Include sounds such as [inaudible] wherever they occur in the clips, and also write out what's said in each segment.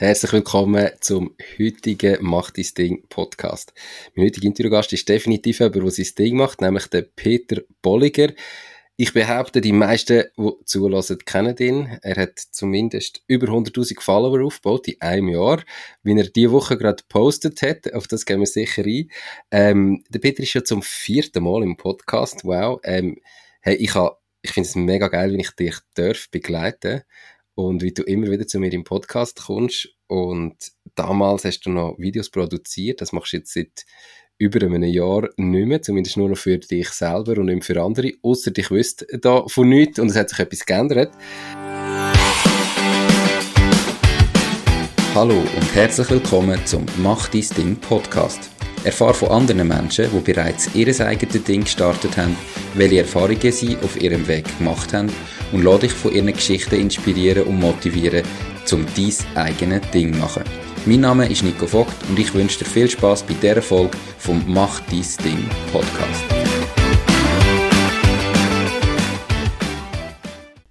Herzlich willkommen zum heutigen Macht dein Ding Podcast. Mein heutiger Interviewgast ist definitiv jemand, der sein Ding macht, nämlich der Peter Bolliger. Ich behaupte, die meisten, die zulassen, kennen ihn. Er hat zumindest über 100.000 Follower aufgebaut in einem Jahr. Wie er diese Woche gerade gepostet hat, auf das gehen wir sicher ein. Ähm, der Peter ist ja zum vierten Mal im Podcast. Wow. Ähm, hey, ich, ich finde es mega geil, wenn ich dich darf begleiten und wie du immer wieder zu mir im Podcast kommst. Und damals hast du noch Videos produziert, das machst du jetzt seit über einem Jahr nicht mehr, zumindest nur noch für dich selber und nicht für andere, außer dich wüsst da von nichts und es hat sich etwas geändert. Hallo und herzlich willkommen zum Mach dein Ding Podcast. Erfahre von anderen Menschen, die bereits ihr eigenes Ding gestartet haben, welche Erfahrungen sie auf ihrem Weg gemacht haben und lade dich von ihren Geschichten inspirieren und motivieren, um dein eigenes Ding zu machen. Mein Name ist Nico Vogt und ich wünsche dir viel Spaß bei dieser Folge vom Mach dein Ding Podcast.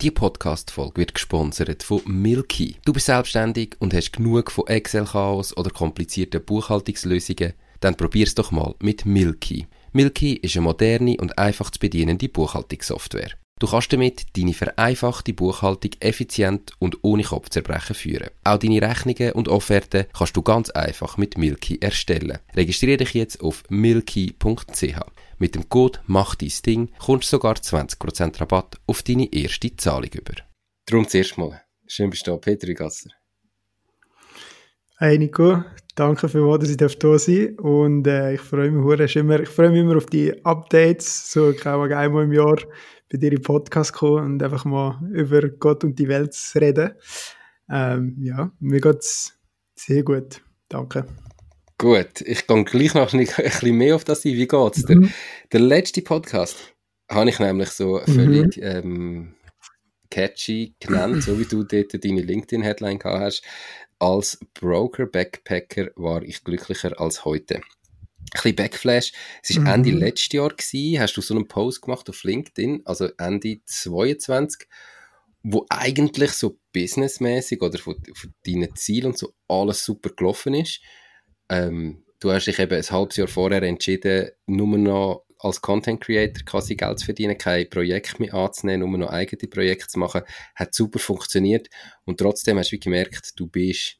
Die Podcast-Folge wird gesponsert von Milky. Du bist selbstständig und hast genug von Excel-Chaos oder komplizierten Buchhaltungslösungen? Dann probier's doch mal mit Milky. Milky ist eine moderne und einfach zu bedienende Buchhaltungssoftware. Du kannst damit deine vereinfachte Buchhaltung effizient und ohne Kopfzerbrechen führen. Auch deine Rechnungen und Offerten kannst du ganz einfach mit Milky erstellen. Registriere dich jetzt auf milky.ch. Mit dem Code Mach dein Ding kommst du sogar 20% Rabatt auf deine erste Zahlung über. Darum zuerst mal. Schön bist du da, Peter Gasser. Hey Nico, danke für dass ich da sein darf. Und äh, ich freue mich immer, ich freue mich immer auf die Updates, so einmal im Jahr bei dir im Podcast kommen und einfach mal über Gott und die Welt zu reden. Ähm, ja, mir geht es sehr gut. Danke. Gut, ich gehe gleich noch ein bisschen mehr auf das ein. Wie geht's dir? Mhm. Der letzte Podcast habe ich nämlich so völlig mhm. ähm, catchy genannt, so wie du dort deine LinkedIn-Headline gehabt hast. Als Broker-Backpacker war ich glücklicher als heute bisschen Backflash. Es war mhm. Ende letztes Jahr, gewesen, hast du so einen Post gemacht auf LinkedIn, also Ende 22, wo eigentlich so businessmäßig oder von, von deinen Zielen und so alles super gelaufen ist. Ähm, du hast dich eben ein halbes Jahr vorher entschieden, nur noch als Content Creator quasi Geld zu verdienen, kein Projekt mehr anzunehmen, nur noch eigene Projekte zu machen. Hat super funktioniert und trotzdem hast du gemerkt, du bist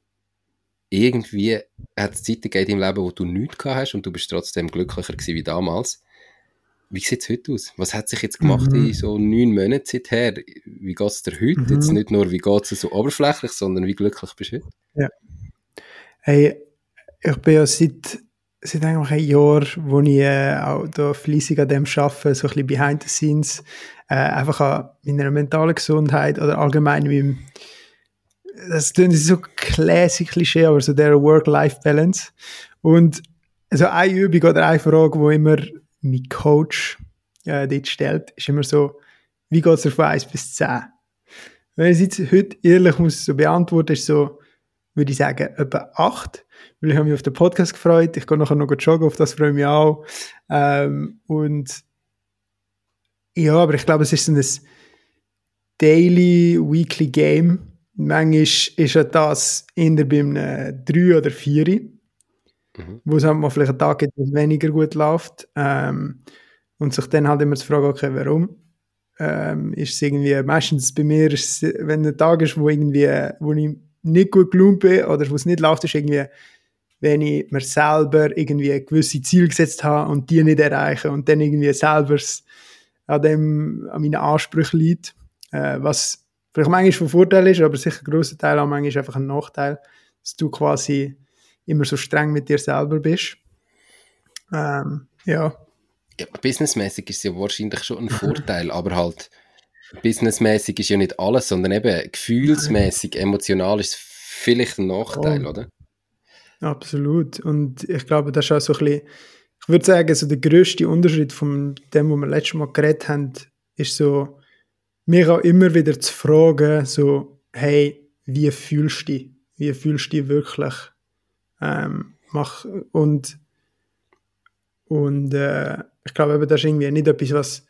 irgendwie hat es Zeiten gegeben im Leben, wo du nichts gehabt hast und du bist trotzdem glücklicher gewesen wie damals. Wie sieht es heute aus? Was hat sich jetzt gemacht mhm. in so neun Monaten seither? Wie geht es dir heute? Mhm. Jetzt nicht nur, wie geht es so oberflächlich, sondern wie glücklich bist du heute? Ja. Hey, ich bin ja seit, seit eigentlich ein Jahr, wo ich äh, auch da fleissig an dem arbeite, so ein bisschen behind the scenes, äh, einfach an meiner mentalen Gesundheit oder allgemein meinem das klingt so classic Klischee, aber so der Work-Life-Balance. Und also eine Übung oder eine Frage, die immer mein Coach äh, dort stellt, ist immer so, wie geht es von 1 bis 10? Wenn ich jetzt heute ehrlich muss so beantworten, ist so, würde ich sagen, etwa 8. Weil ich habe mich auf den Podcast gefreut, ich gehe nachher noch joggen, auf das freue ich mich auch. Ähm, und ja, aber ich glaube, es ist so ein Daily, Weekly Game, Manchmal ist ja das in der bei einem 3 oder 4, mhm. wo es halt mal vielleicht einen Tag gibt, wo es weniger gut läuft. Ähm, und sich dann halt immer zu fragen, okay, warum? Ähm, ist es irgendwie, meistens bei mir, ist es, wenn ein Tag ist, wo irgendwie, wo ich nicht gut gelaunt bin oder wo es nicht läuft, ist irgendwie, wenn ich mir selber irgendwie gewisse Ziele gesetzt habe und die nicht erreiche und dann irgendwie selber an dem, an meinen Ansprüchen liegt, äh, was vielleicht manchmal von Vorteil ist, aber sicher ein grosser Teil auch manchmal ist einfach ein Nachteil, dass du quasi immer so streng mit dir selber bist. Ähm, ja. ja. Businessmäßig ist es ja wahrscheinlich schon ein Vorteil, [laughs] aber halt businessmäßig ist ja nicht alles, sondern eben gefühlsmäßig, emotional ist es vielleicht ein Nachteil, oh. oder? Absolut. Und ich glaube, das ist auch so ein bisschen, ich würde sagen, so der grösste Unterschied von dem, was wir letztes Mal geredet haben, ist so, mich auch immer wieder zu fragen, so, hey, wie fühlst du dich? Wie fühlst du dich wirklich? Ähm, mach, und und äh, ich glaube, das ist irgendwie nicht etwas, was,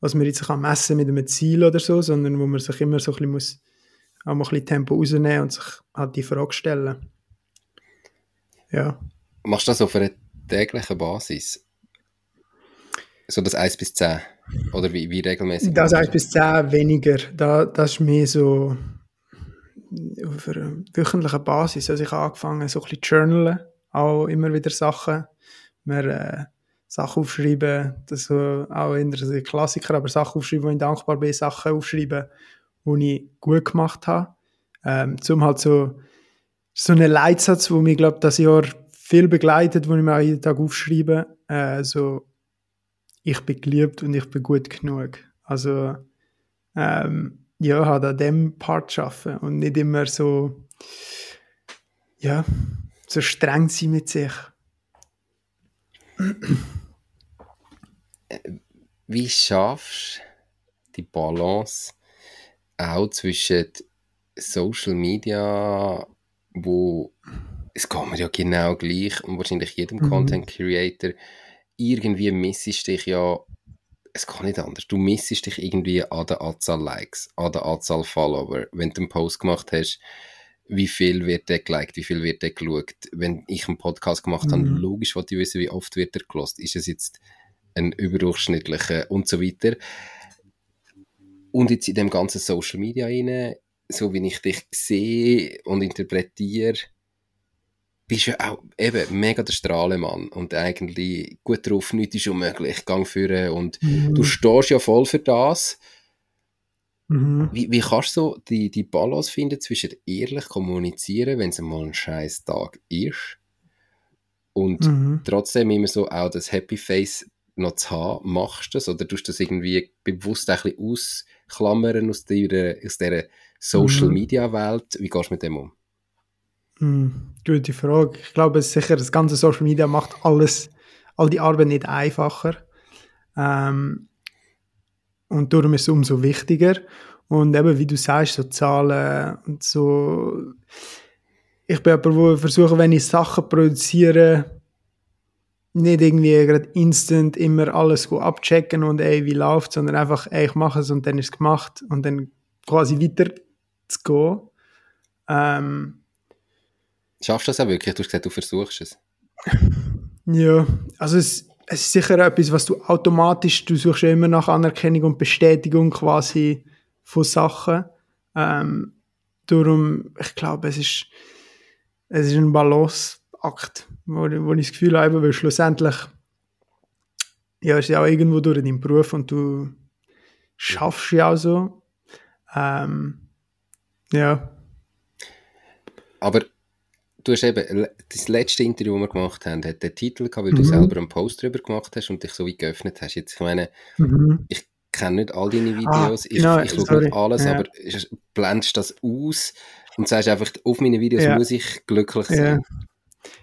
was man jetzt kann mit einem Ziel oder so, sondern wo man sich immer so ein bisschen muss auch ein bisschen Tempo rausnehmen und sich halt die Frage stellen. Ja. Machst du das auf einer täglichen Basis? So das 1 bis 10? Oder wie, wie regelmäßig? Das 1 bis 10 weniger. Da, das ist mehr so auf einer wöchentlichen Basis. Also ich habe angefangen, so ein bisschen zu journalen, auch immer wieder Sachen. Wir, äh, Sachen aufschreiben, das ist so auch eher so Klassiker, aber Sachen aufschreiben, wo ich dankbar bin, Sachen aufschreiben, die ich gut gemacht habe. Ähm, zum halt so, so einen Leitsatz, wo mich, glaube das Jahr viel begleitet, wo ich mir jeden Tag aufschreibe, äh, so, ich bin geliebt und ich bin gut genug. Also, ähm, ja, halt an dem Part arbeiten und nicht immer so, ja, so streng sein mit sich. Wie schaffst du die Balance auch zwischen Social Media, wo es geht mir ja genau gleich und wahrscheinlich jedem mhm. Content Creator irgendwie missest dich ja es kann nicht anders. Du missest dich irgendwie an der Anzahl Likes, an der Anzahl Follower. Wenn du einen Post gemacht hast, wie viel wird der geliked, wie viel wird der geschaut. Wenn ich einen Podcast gemacht mhm. habe, logisch wollte ich wissen, wie oft wird er gelost. Ist es jetzt ein überdurchschnittlicher und so weiter. Und jetzt in dem ganzen Social Media rein, so wie ich dich sehe und interpretiere, bist ja auch eben mega der Strahlemann und eigentlich gut drauf, nichts ist unmöglich, gang führen und mhm. du stehst ja voll für das. Mhm. Wie, wie kannst du so die, die Balance finden zwischen ehrlich kommunizieren, wenn es mal ein scheiß Tag ist und mhm. trotzdem immer so auch das Happy Face noch zu haben, machst du das oder tust du das irgendwie bewusst ein bisschen ausklammern aus dieser, aus dieser Social mhm. Media Welt? Wie gehst du mit dem um? Hm, gute Frage. Ich glaube sicher, das ganze Social Media macht alles, all die Arbeit nicht einfacher. Ähm, und darum ist es umso wichtiger. Und eben, wie du sagst, so Zahlen und so. Ich bin aber, wo versuche, wenn ich Sachen produziere, nicht irgendwie gerade instant immer alles abchecken und ey, wie läuft, sondern einfach, ey, ich mache es und dann ist es gemacht und dann quasi weiter zu gehen. Ähm, Schaffst du das auch wirklich? Du hast gesagt, du versuchst es. [laughs] Ja, also es, es ist sicher etwas, was du automatisch, du suchst ja immer nach Anerkennung und Bestätigung quasi von Sachen. Ähm, darum, ich glaube, es ist, es ist ein Balanceakt, wo, wo ich das Gefühl habe, weil schlussendlich ja, ist ja auch irgendwo durch deinen Beruf und du schaffst ja auch so. Ähm, ja. Aber du hast eben, das letzte Interview, das wir gemacht haben, hat den Titel gehabt, weil mhm. du selber einen Post darüber gemacht hast und dich so wie geöffnet hast. Jetzt, ich meine, mhm. ich kenne nicht all deine ah, Videos, ah, ich, no, ich schaue nicht alles, ja. aber blendest das aus und sagst einfach, auf meine Videos ja. muss ich glücklich sein. Ja.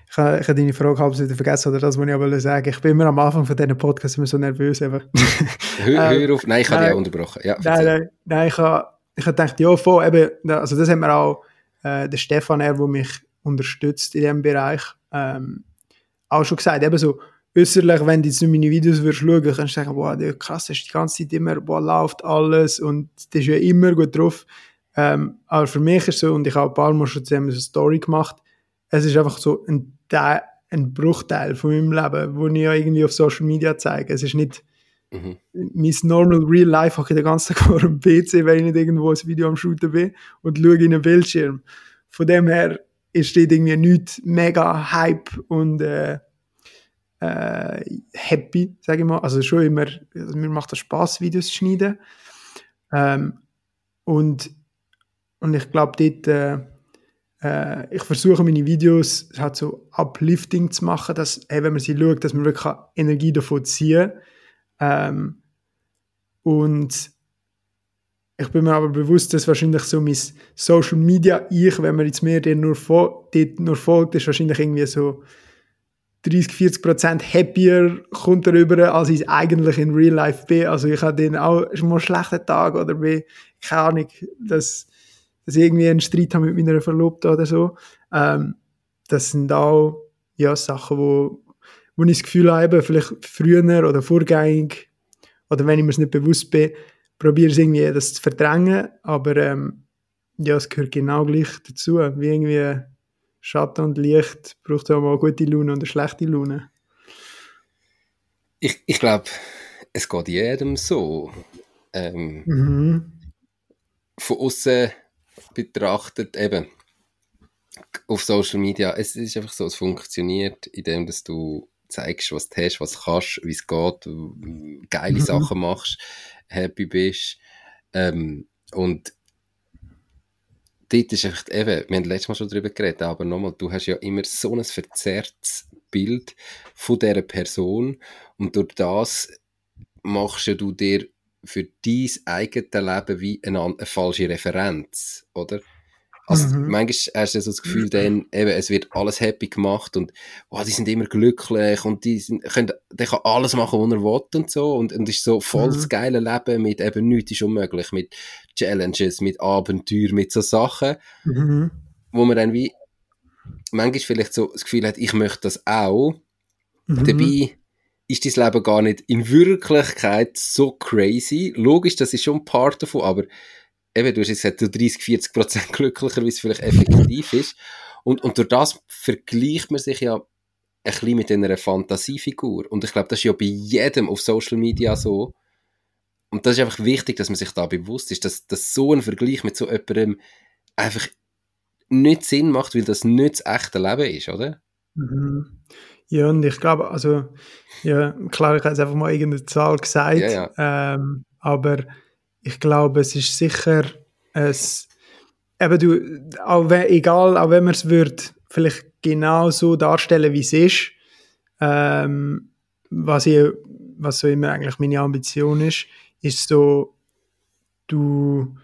Ich habe, ich habe deine Frage halb vergessen, oder das, was ich aber sagen Ich bin immer am Anfang von diesen Podcasts immer so nervös. [laughs] Hör, hör auf. Nein, ich habe dich unterbrochen. Ja, nein, nein, nein, ich habe, ich habe gedacht, ja, voll, eben, also das hat mir auch äh, der Stefan, er, der mich unterstützt in diesem Bereich. Ähm, auch schon gesagt, eben so äußerlich, wenn du jetzt meine Videos würdest schauen, kannst du sagen, boah, der krass, ist die ganze Zeit immer, boah, läuft alles und das ist ja immer gut drauf. Ähm, aber für mich ist so, und ich habe ein paar Mal schon zusammen so eine Story gemacht, es ist einfach so ein, Teil, ein Bruchteil von meinem Leben, wo ich ja irgendwie auf Social Media zeige. Es ist nicht mhm. mein normal real life, habe ich den ganzen Tag [laughs] vor dem PC, wenn ich nicht irgendwo ein Video am Shooten bin und schaue in einen Bildschirm. Von dem her dort irgendwie nichts mega Hype und äh, äh, happy, sage ich mal. Also schon immer, also mir macht das Spaß, Videos zu schneiden. Ähm, und, und ich glaube, dort, äh, äh, ich versuche meine Videos halt so uplifting zu machen, dass, hey, wenn man sie schaut, dass man wirklich Energie davon ziehen ähm, und ich bin mir aber bewusst, dass wahrscheinlich so mein Social Media Ich, wenn man jetzt mir nur, dort nur folgt, ist wahrscheinlich irgendwie so 30, 40 Prozent happier kommt darüber, als ich eigentlich in Real Life bin. Also ich habe den auch mal schlechten Tag oder bin, keine Ahnung, dass, dass ich irgendwie einen Streit habe mit meiner Verlobten oder so. Ähm, das sind auch ja, Sachen, wo, wo ich das Gefühl habe, vielleicht früher oder vorgängig oder wenn ich mir es nicht bewusst bin, probiere es irgendwie das zu verdrängen, aber ähm, ja, es gehört genau gleich dazu. Wie irgendwie Schatten und Licht braucht auch mal eine gute Laune und eine schlechte Laune. Ich, ich glaube, es geht jedem so. Ähm, Mhm. von außen betrachtet, eben auf Social Media, es ist einfach so, es funktioniert, indem dass du zeigst, was du hast, was du kannst, wie es geht, geile Mhm. Sachen machst, happy bist. Ähm, und dort ist einfach eben, wir haben letztes Mal schon darüber geredet, aber nochmal, du hast ja immer so ein verzerrtes Bild von dieser Person und durch das machst du dir für dein eigenes Leben wie eine, eine falsche Referenz, oder? Also Mhm. manchmal hast du so das Gefühl, dann, eben, es wird alles happy gemacht und oh, die sind immer glücklich und die sind, können, der kann alles machen, was er will und so und, und ist so voll Mhm. das geile Leben mit eben nichts ist unmöglich, mit Challenges, mit Abenteuer, mit so Sachen, Mhm. wo man dann wie manchmal vielleicht so das Gefühl hat, ich möchte das auch, Mhm. Dabei ist dein Leben gar nicht in Wirklichkeit so crazy. Logisch, das ist schon ein Part davon, aber eben, du hast jetzt gesagt, du 30, 40 Prozent [laughs] glücklicher, wie es vielleicht effektiv ist. Und, und durch das vergleicht man sich ja ein bisschen mit einer Fantasiefigur. Und ich glaube, das ist ja bei jedem auf Social Media so. Und das ist einfach wichtig, dass man sich da bewusst ist, dass, dass so ein Vergleich mit so jemandem einfach nicht Sinn macht, weil das nicht das echte Leben ist, oder? Mhm. Ja, und ich glaube, also, ja, klar, ich habe jetzt einfach mal irgendeine Zahl gesagt, Ja, Ähm, aber ich glaube, es ist sicher es, eben du, auch wenn, egal, auch wenn man es würde vielleicht genau so darstellen, wie es ist, ähm, was, ich, was so immer eigentlich meine Ambition ist, ist so, du,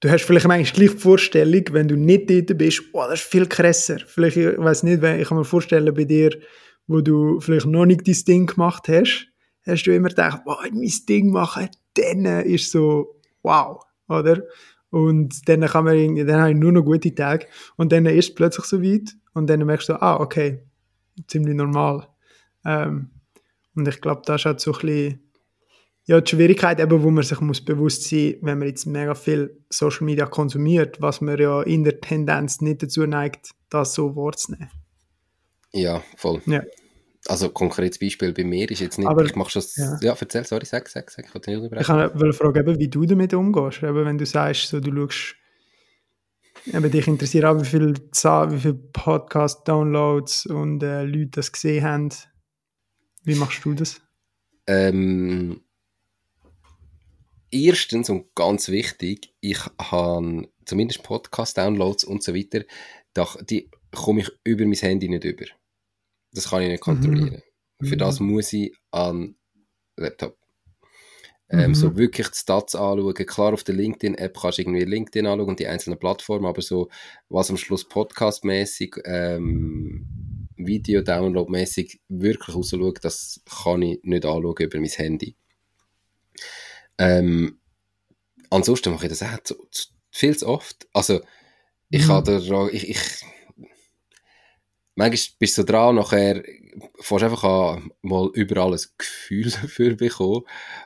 du hast vielleicht manchmal gleich die Vorstellung, wenn du nicht dort bist, oh, das ist viel krasser. Vielleicht, ich weiß nicht, ich kann mir vorstellen, bei dir, wo du vielleicht noch nicht dein Ding gemacht hast, hast du immer gedacht, wow, mein Ding machen, dann ist so, wow, oder? Und dann kann man dann habe ich nur noch gute Tage und dann ist es plötzlich so weit und dann merkst du, ah, okay, ziemlich normal. Ähm, und ich glaube, das ist halt so ein bisschen, ja, die Schwierigkeit eben, wo man sich muss bewusst sein, wenn man jetzt mega viel Social Media konsumiert, was man ja in der Tendenz nicht dazu neigt, das so wahrzunehmen. Ja, voll. Ja. Also konkretes Beispiel bei mir ist jetzt nicht, Aber- ich mache schon, ja. ja. erzähl, sorry, sag, sag, sag, ich wollte nicht Ich unterbrechen. wollte fragen, wie du damit umgehst. Eben, wenn du sagst, so, du schaust, eben, dich interessiert auch, wie viele wie viele Podcast-Downloads und äh, Leute das gesehen haben. Wie machst du das? Ähm, erstens und ganz wichtig, ich habe zumindest Podcast-Downloads und so weiter, da, die komme ich über mein Handy nicht über. Das kann ich nicht kontrollieren. Für Mhm. das muss ich an Laptop. Ähm, Mhm. So wirklich die Stats anschauen. Klar, auf der LinkedIn-App kannst du irgendwie LinkedIn anschauen und die einzelnen Plattformen, aber so, was am Schluss podcastmäßig, ähm, Video-Download-mäßig wirklich rausschaut, das kann ich nicht anschauen über mein Handy. Ähm, ansonsten mache ich das auch zu, zu, viel zu oft. Also, ich Mhm. habe da, ich, ich, manchmal bist du so dran, nachher fährst einfach an, mal überall ein Gefühl [laughs] dafür bekommen.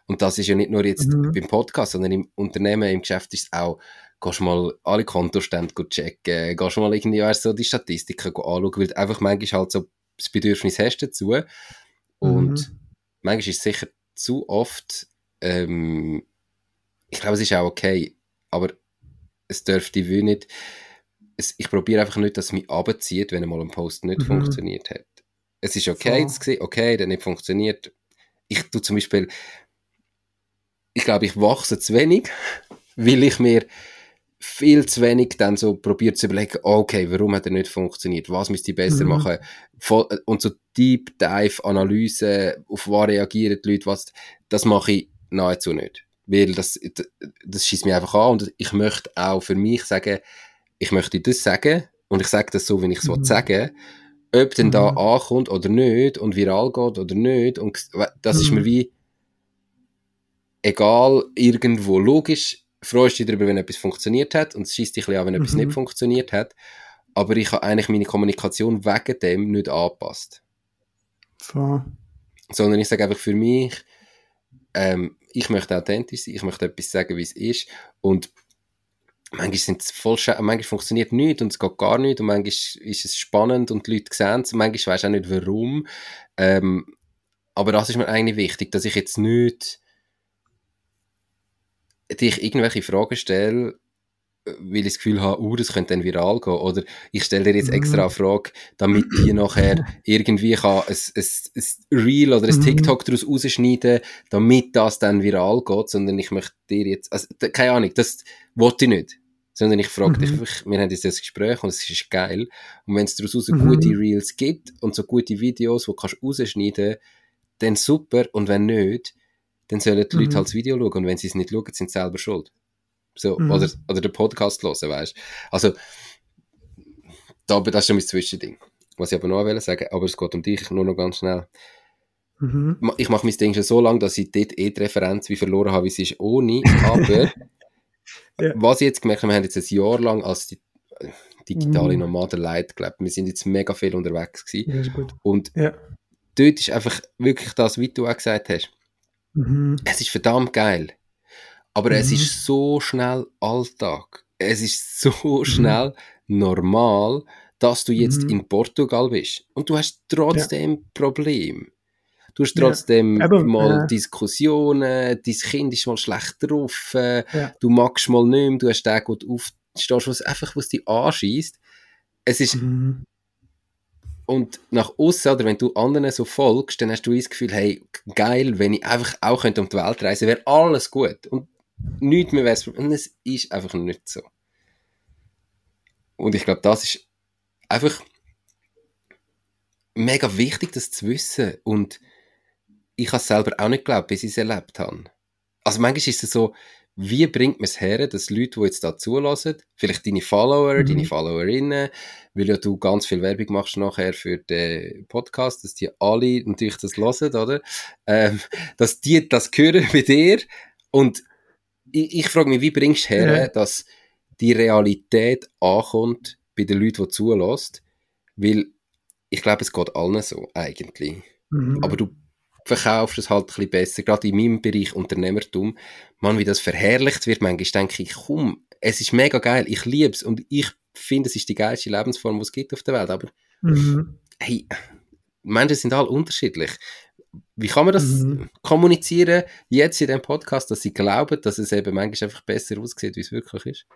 Und das ist ja nicht nur jetzt Mhm. beim Podcast, sondern im Unternehmen, im Geschäft ist es auch, gehst mal alle Kontostände checken, gehst mal irgendwie weißt, so die Statistiken anschauen, weil du einfach manchmal halt so das Bedürfnis hast dazu. Und Mhm. manchmal ist es sicher zu oft, ähm, ich glaube, es ist auch okay, aber es dürfte wie nicht, es, ich probiere einfach nicht, dass es mich abzieht, wenn einmal ein Post nicht Mhm. funktioniert hat. Es ist okay zu sehen, okay, der nicht funktioniert. Ich tue zum Beispiel, ich glaube, ich wachse zu wenig, [laughs] weil ich mir viel zu wenig dann so probiert zu überlegen, okay, warum hat er nicht funktioniert, was müsste ich besser Mhm. machen, Voll, und so Deep Dive Analyse, auf was reagieren die Leute, was, das mache ich nahezu nicht, weil das, das schießt mich einfach an und ich möchte auch für mich sagen, ich möchte das sagen und ich sage das so, wie ich es Mhm. sagen ob denn da Mhm. ankommt oder nicht und viral geht oder nicht und das ist Mhm. mir wie egal, irgendwo logisch, freust du dich darüber, wenn etwas funktioniert hat und es schießt dich ein an, wenn etwas Mhm. nicht funktioniert hat. Aber ich habe eigentlich meine Kommunikation wegen dem nicht angepasst. Voll. Sondern ich sage einfach für mich, ähm, ich möchte authentisch sein, ich möchte etwas sagen, wie es ist. Und manchmal, sind voll manchmal funktioniert nichts und es geht gar nicht und manchmal ist es spannend und die Leute sehen es, manchmal weiß ich auch nicht warum. Ähm, aber das ist mir eigentlich wichtig, dass ich jetzt nicht dich irgendwelche Fragen stelle, weil ich das Gefühl habe, uh, das könnte dann viral gehen. Oder ich stelle dir jetzt mhm. extra eine Frage, damit die nachher irgendwie kann ein, ein, ein Reel oder ein mhm. TikTok daraus rausschneiden, damit das dann viral geht, sondern ich möchte dir jetzt, also, keine Ahnung, das wollte ich nicht. Sondern ich frage dich mhm. einfach, wir haben jetzt das Gespräch und es ist geil. Und wenn es daraus mhm. gute Reels gibt und so gute Videos, die kannst du rausschneiden, dann super. Und wenn nicht, dann sollen die Leute mhm. halt das Video schauen. Und wenn sie es nicht schauen, sind sie selber schuld. So, mhm. oder, oder den Podcast hören, weißt Also, da, das ist schon mein Zwischending. Was ich aber noch sagen aber es geht um dich, nur noch ganz schnell. Mhm. Ich mache mein Ding schon so lange, dass ich dort eh die Referenz wie verloren habe, wie es ist ohne, aber [laughs] ja. was ich jetzt gemerkt habe, wir haben jetzt ein Jahr lang als die, digitale mhm. Nomaden Leid gelebt. Wir sind jetzt mega viel unterwegs gewesen. Ja, und ja. dort ist einfach wirklich das, wie du auch gesagt hast. Mhm. Es ist verdammt geil. Aber mhm. es ist so schnell Alltag. Es ist so mhm. schnell normal, dass du jetzt mhm. in Portugal bist. Und du hast trotzdem ja. Problem. Du hast trotzdem ja. Eben, mal ja. Diskussionen, dein Kind ist mal schlecht drauf, äh, ja. du magst mal nicht mehr, du hast den gut aufstehst, was einfach, was dich anschießt. Es ist, mhm. und nach außen, oder wenn du anderen so folgst, dann hast du das Gefühl, hey, geil, wenn ich einfach auch könnte um die Welt reisen, wäre alles gut. Und nichts mehr wäre Und es ist einfach nicht so. Und ich glaube, das ist einfach mega wichtig, das zu wissen. Und ich habe es selber auch nicht geglaubt, bis ich es erlebt habe. Also manchmal ist es so, wie bringt man es her, dass Leute, die jetzt da zulassen, vielleicht deine Follower, mhm. deine Followerinnen, weil ja du ganz viel Werbung machst nachher für den Podcast, dass die alle natürlich das hören, oder? Ähm, dass die das hören [laughs] bei dir und ich, ich frage mich, wie bringst du her, ja. dass die Realität ankommt bei den Leuten, die zulässt, weil ich glaube, es geht allen so, eigentlich. Mhm. Aber du verkaufst es halt ein bisschen besser, gerade in meinem Bereich Unternehmertum. Man, wie das verherrlicht wird, manchmal denke ich, komm, es ist mega geil, ich liebe es und ich finde, es ist die geilste Lebensform, die es gibt auf der Welt, aber mhm. hey, Menschen sind alle unterschiedlich. Wie kann man das mhm. kommunizieren, jetzt in dem Podcast, dass sie glauben, dass es eben manchmal einfach besser aussieht, wie es wirklich ist?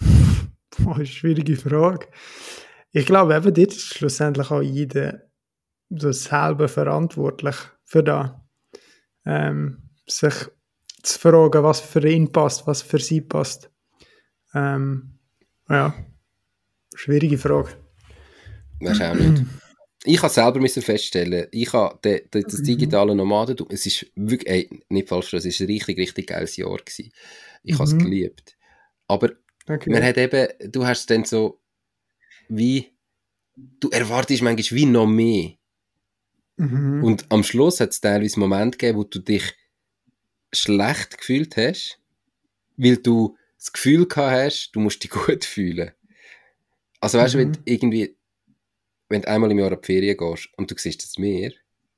[laughs] Boah, eine schwierige Frage. Ich glaube, eben dort ist schlussendlich auch jeder selber verantwortlich für das. Ähm, sich zu fragen, was für ihn passt, was für sie passt. Ähm, ja, schwierige Frage. Weißt auch nicht. ich habe selber müssen feststellen, ich habe de, de, das digitale Nomadentum, es ist wirklich, ey, nicht falsch, es ist ein richtig, richtig geiles Jahr gewesen. Ich mhm. habe es geliebt. Aber okay. man hat eben, du hast dann so, wie, du erwartest manchmal wie noch mehr. Mhm. Und am Schluss hat es teilweise Momente gegeben, wo du dich schlecht gefühlt hast, weil du das Gefühl gehabt hast, du musst dich [laughs] gut fühlen. Also weißt du, wenn mhm. irgendwie wenn du einmal im Jahr auf die Ferien gehst und du siehst das Meer,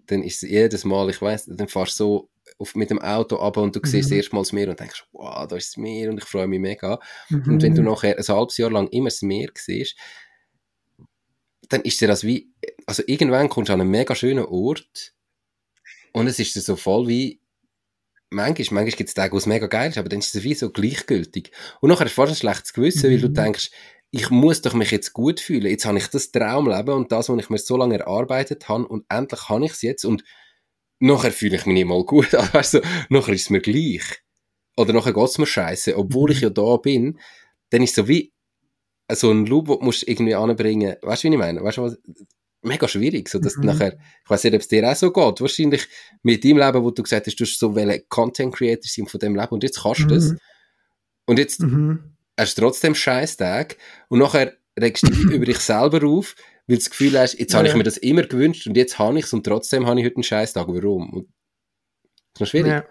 dann ist es jedes Mal, ich weiß, dann fährst du so auf, mit dem Auto ab und du mhm. siehst erst mal das Meer und denkst, wow, da ist das Meer und ich freue mich mega. Mhm. Und wenn du nachher ein halbes Jahr lang immer das Meer siehst, dann ist dir das wie, also irgendwann kommst du an einen mega schönen Ort und es ist so voll wie, manchmal, manchmal gibt es Tage, wo es mega geil ist, aber dann ist es wie so gleichgültig. Und nachher hast du fast ein schlechtes Gewissen, mhm. weil du mhm. denkst, ich muss doch mich jetzt gut fühlen. Jetzt habe ich das Traumleben und das, was ich mir so lange erarbeitet habe und endlich habe ich es jetzt und nachher fühle ich mich nicht mal gut. [laughs] Also, nachher ist es mir gleich. Oder nachher geht es mir scheiße, obwohl ich ja da bin. Dann ist es so wie so ein Loop, den du musst irgendwie anbringen. Weißt du, wie ich meine? Weißt du, was? Mega schwierig, so dass mhm. nachher, ich weiß nicht, ob es dir auch so geht, wahrscheinlich mit deinem Leben, wo du gesagt hast, du hast so welche Content Creator sind von dem Leben und jetzt kannst du mhm. das. Und jetzt mhm hast trotzdem scheiß Tag und nachher regst du dich [laughs] über dich selber auf, weil du das Gefühl hast, jetzt ja. habe ich mir das immer gewünscht und jetzt habe ich es und trotzdem habe ich heute einen scheiß Tag. Warum? Und das ist noch schwierig. Ja.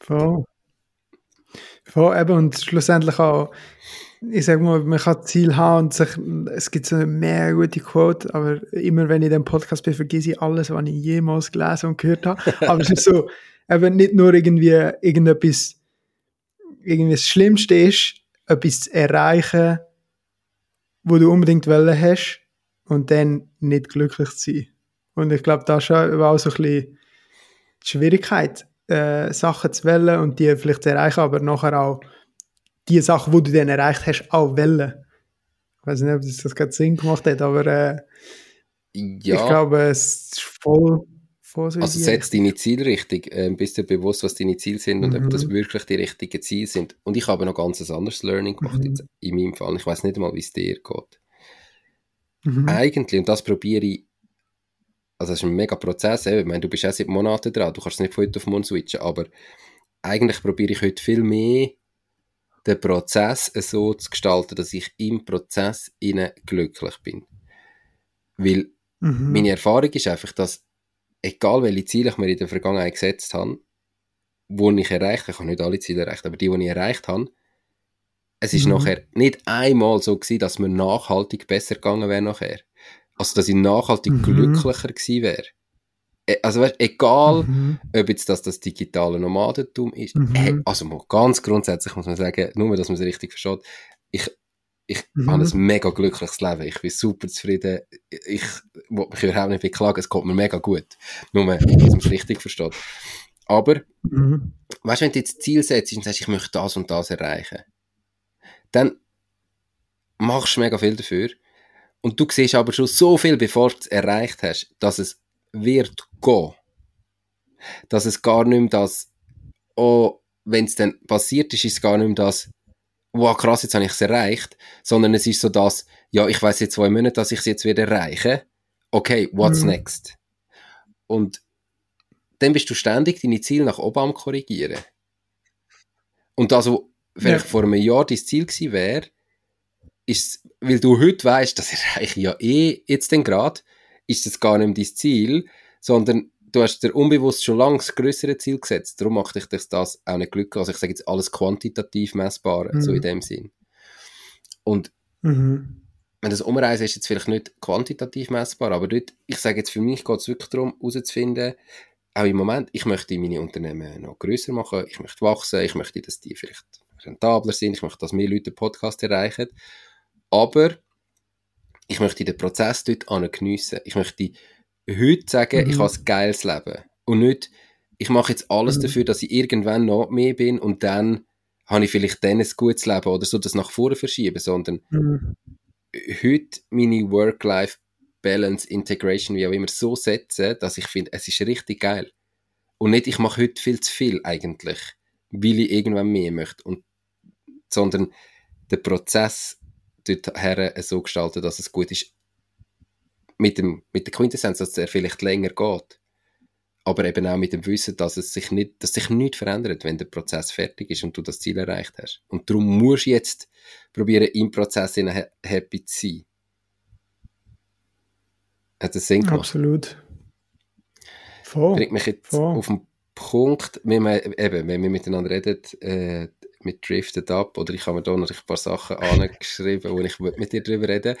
Voll. Voll, eben, und schlussendlich auch, ich sage mal, man kann Ziel haben und sich, es gibt so eine mehr gute Quote, aber immer wenn ich den Podcast bin, vergesse ich alles, was ich jemals gelesen und gehört habe. [laughs] Aber es ist so, eben nicht nur irgendwie irgendetwas, irgendwie das Schlimmste ist, etwas zu erreichen, wo du unbedingt wollen hast und dann nicht glücklich zu sein. Und ich glaube, das ist auch so ein bisschen die Schwierigkeit, äh, Sachen zu wählen und die vielleicht zu erreichen, aber nachher auch die Sachen, die du dann erreicht hast, auch wählen. Ich weiß nicht, ob das, das gerade Sinn gemacht hat, aber äh, ja. ich glaube, es ist voll, so Also setz deine Ziele richtig, äh, bist dir bewusst, was deine Ziele sind und mhm. ob das wirklich die richtigen Ziele sind. Und ich habe noch ganz ein anderes Learning gemacht mhm. in meinem Fall. Ich weiß nicht einmal, wie es dir geht. Mhm. Eigentlich, und das probiere ich also es ist ein mega Prozess, ich meine, du bist auch seit Monaten dran, du kannst nicht von heute auf morgen switchen, aber eigentlich probiere ich heute viel mehr den Prozess so zu gestalten, dass ich im Prozess innen glücklich bin. Weil mhm. meine Erfahrung ist einfach, dass egal welche Ziele ich mir in der Vergangenheit gesetzt habe, wo ich erreicht habe, ich habe nicht alle Ziele erreicht, aber die, die ich erreicht habe, es ist mhm. nachher nicht einmal so gewesen, dass mir nachhaltig besser gegangen wäre nachher. Also, dass ich nachhaltig mhm. glücklicher gewesen wäre. E, also, weißt, egal, mhm. ob jetzt das das digitale Nomadentum ist, mhm. hey, also ganz grundsätzlich muss man sagen, nur, dass man es richtig versteht, ich, ich mhm. habe ein mega glückliches Leben. Ich bin super zufrieden. Ich will mich überhaupt nicht beklagen. Es kommt mir mega gut. Nur, dass man es richtig versteht. Aber, mhm. weißt du, wenn du jetzt Ziel setzt und sagst, ich möchte das und das erreichen, dann machst du mega viel dafür. Und du siehst aber schon so viel, bevor du es erreicht hast, dass es wird gehen. Dass es gar nicht mehr das, oh, wenn es dann passiert ist, ist es gar nicht mehr das, wow, krass, jetzt habe ich es erreicht, sondern es ist so das, ja, ich weiß jetzt zwei Monate, dass ich es jetzt wieder erreiche. Okay, what's mhm. next? Und dann bist du ständig deine Ziele nach oben am korrigieren. Und das, was vielleicht ja. vor einem Jahr dein Ziel gewesen wäre, ist, weil du heute weißt, das [laughs] erreiche ich ja eh jetzt den Grad, ist das gar nicht dein Ziel, sondern du hast dir unbewusst schon lange das größere Ziel gesetzt. Darum macht dich das, das auch nicht glücklich. Also ich sage jetzt alles quantitativ messbar, mhm. so in dem Sinn. Und mhm. wenn das Umreisen ist jetzt vielleicht nicht quantitativ messbar, aber dort, ich sage jetzt für mich geht es wirklich darum, herauszufinden, auch im Moment, ich möchte meine Unternehmen noch größer machen, ich möchte wachsen, ich möchte, dass die vielleicht rentabler sind, ich möchte, dass mehr Leute den Podcast erreichen. Aber ich möchte den Prozess dort geniessen. Ich möchte heute sagen, mhm. ich habe ein geiles Leben. Und nicht, ich mache jetzt alles mhm. dafür, dass ich irgendwann noch mehr bin und dann habe ich vielleicht dann ein gutes Leben oder so das nach vorne verschieben, sondern mhm. heute meine Work-Life-Balance, Integration, wie auch immer, so setzen, dass ich finde, es ist richtig geil. Und nicht, ich mache heute viel zu viel eigentlich, weil ich irgendwann mehr möchte. Und, sondern der Prozess dorthin so gestalten, dass es gut ist. Mit, dem, mit der Quintessenz, dass er vielleicht länger geht. Aber eben auch mit dem Wissen, dass es sich nicht, dass sich nichts verändert, wenn der Prozess fertig ist und du das Ziel erreicht hast. Und darum musst du jetzt probieren, im Prozess happy zu sein. Hat das Sinn gemacht? Absolut. Voll. Bringt mich jetzt Voll. auf den Punkt, wenn wir, eben, wenn wir miteinander reden, äh, mit Drifted Up oder ich habe mir da natürlich ein paar Sachen [laughs] angeschrieben, wo ich mit dir darüber reden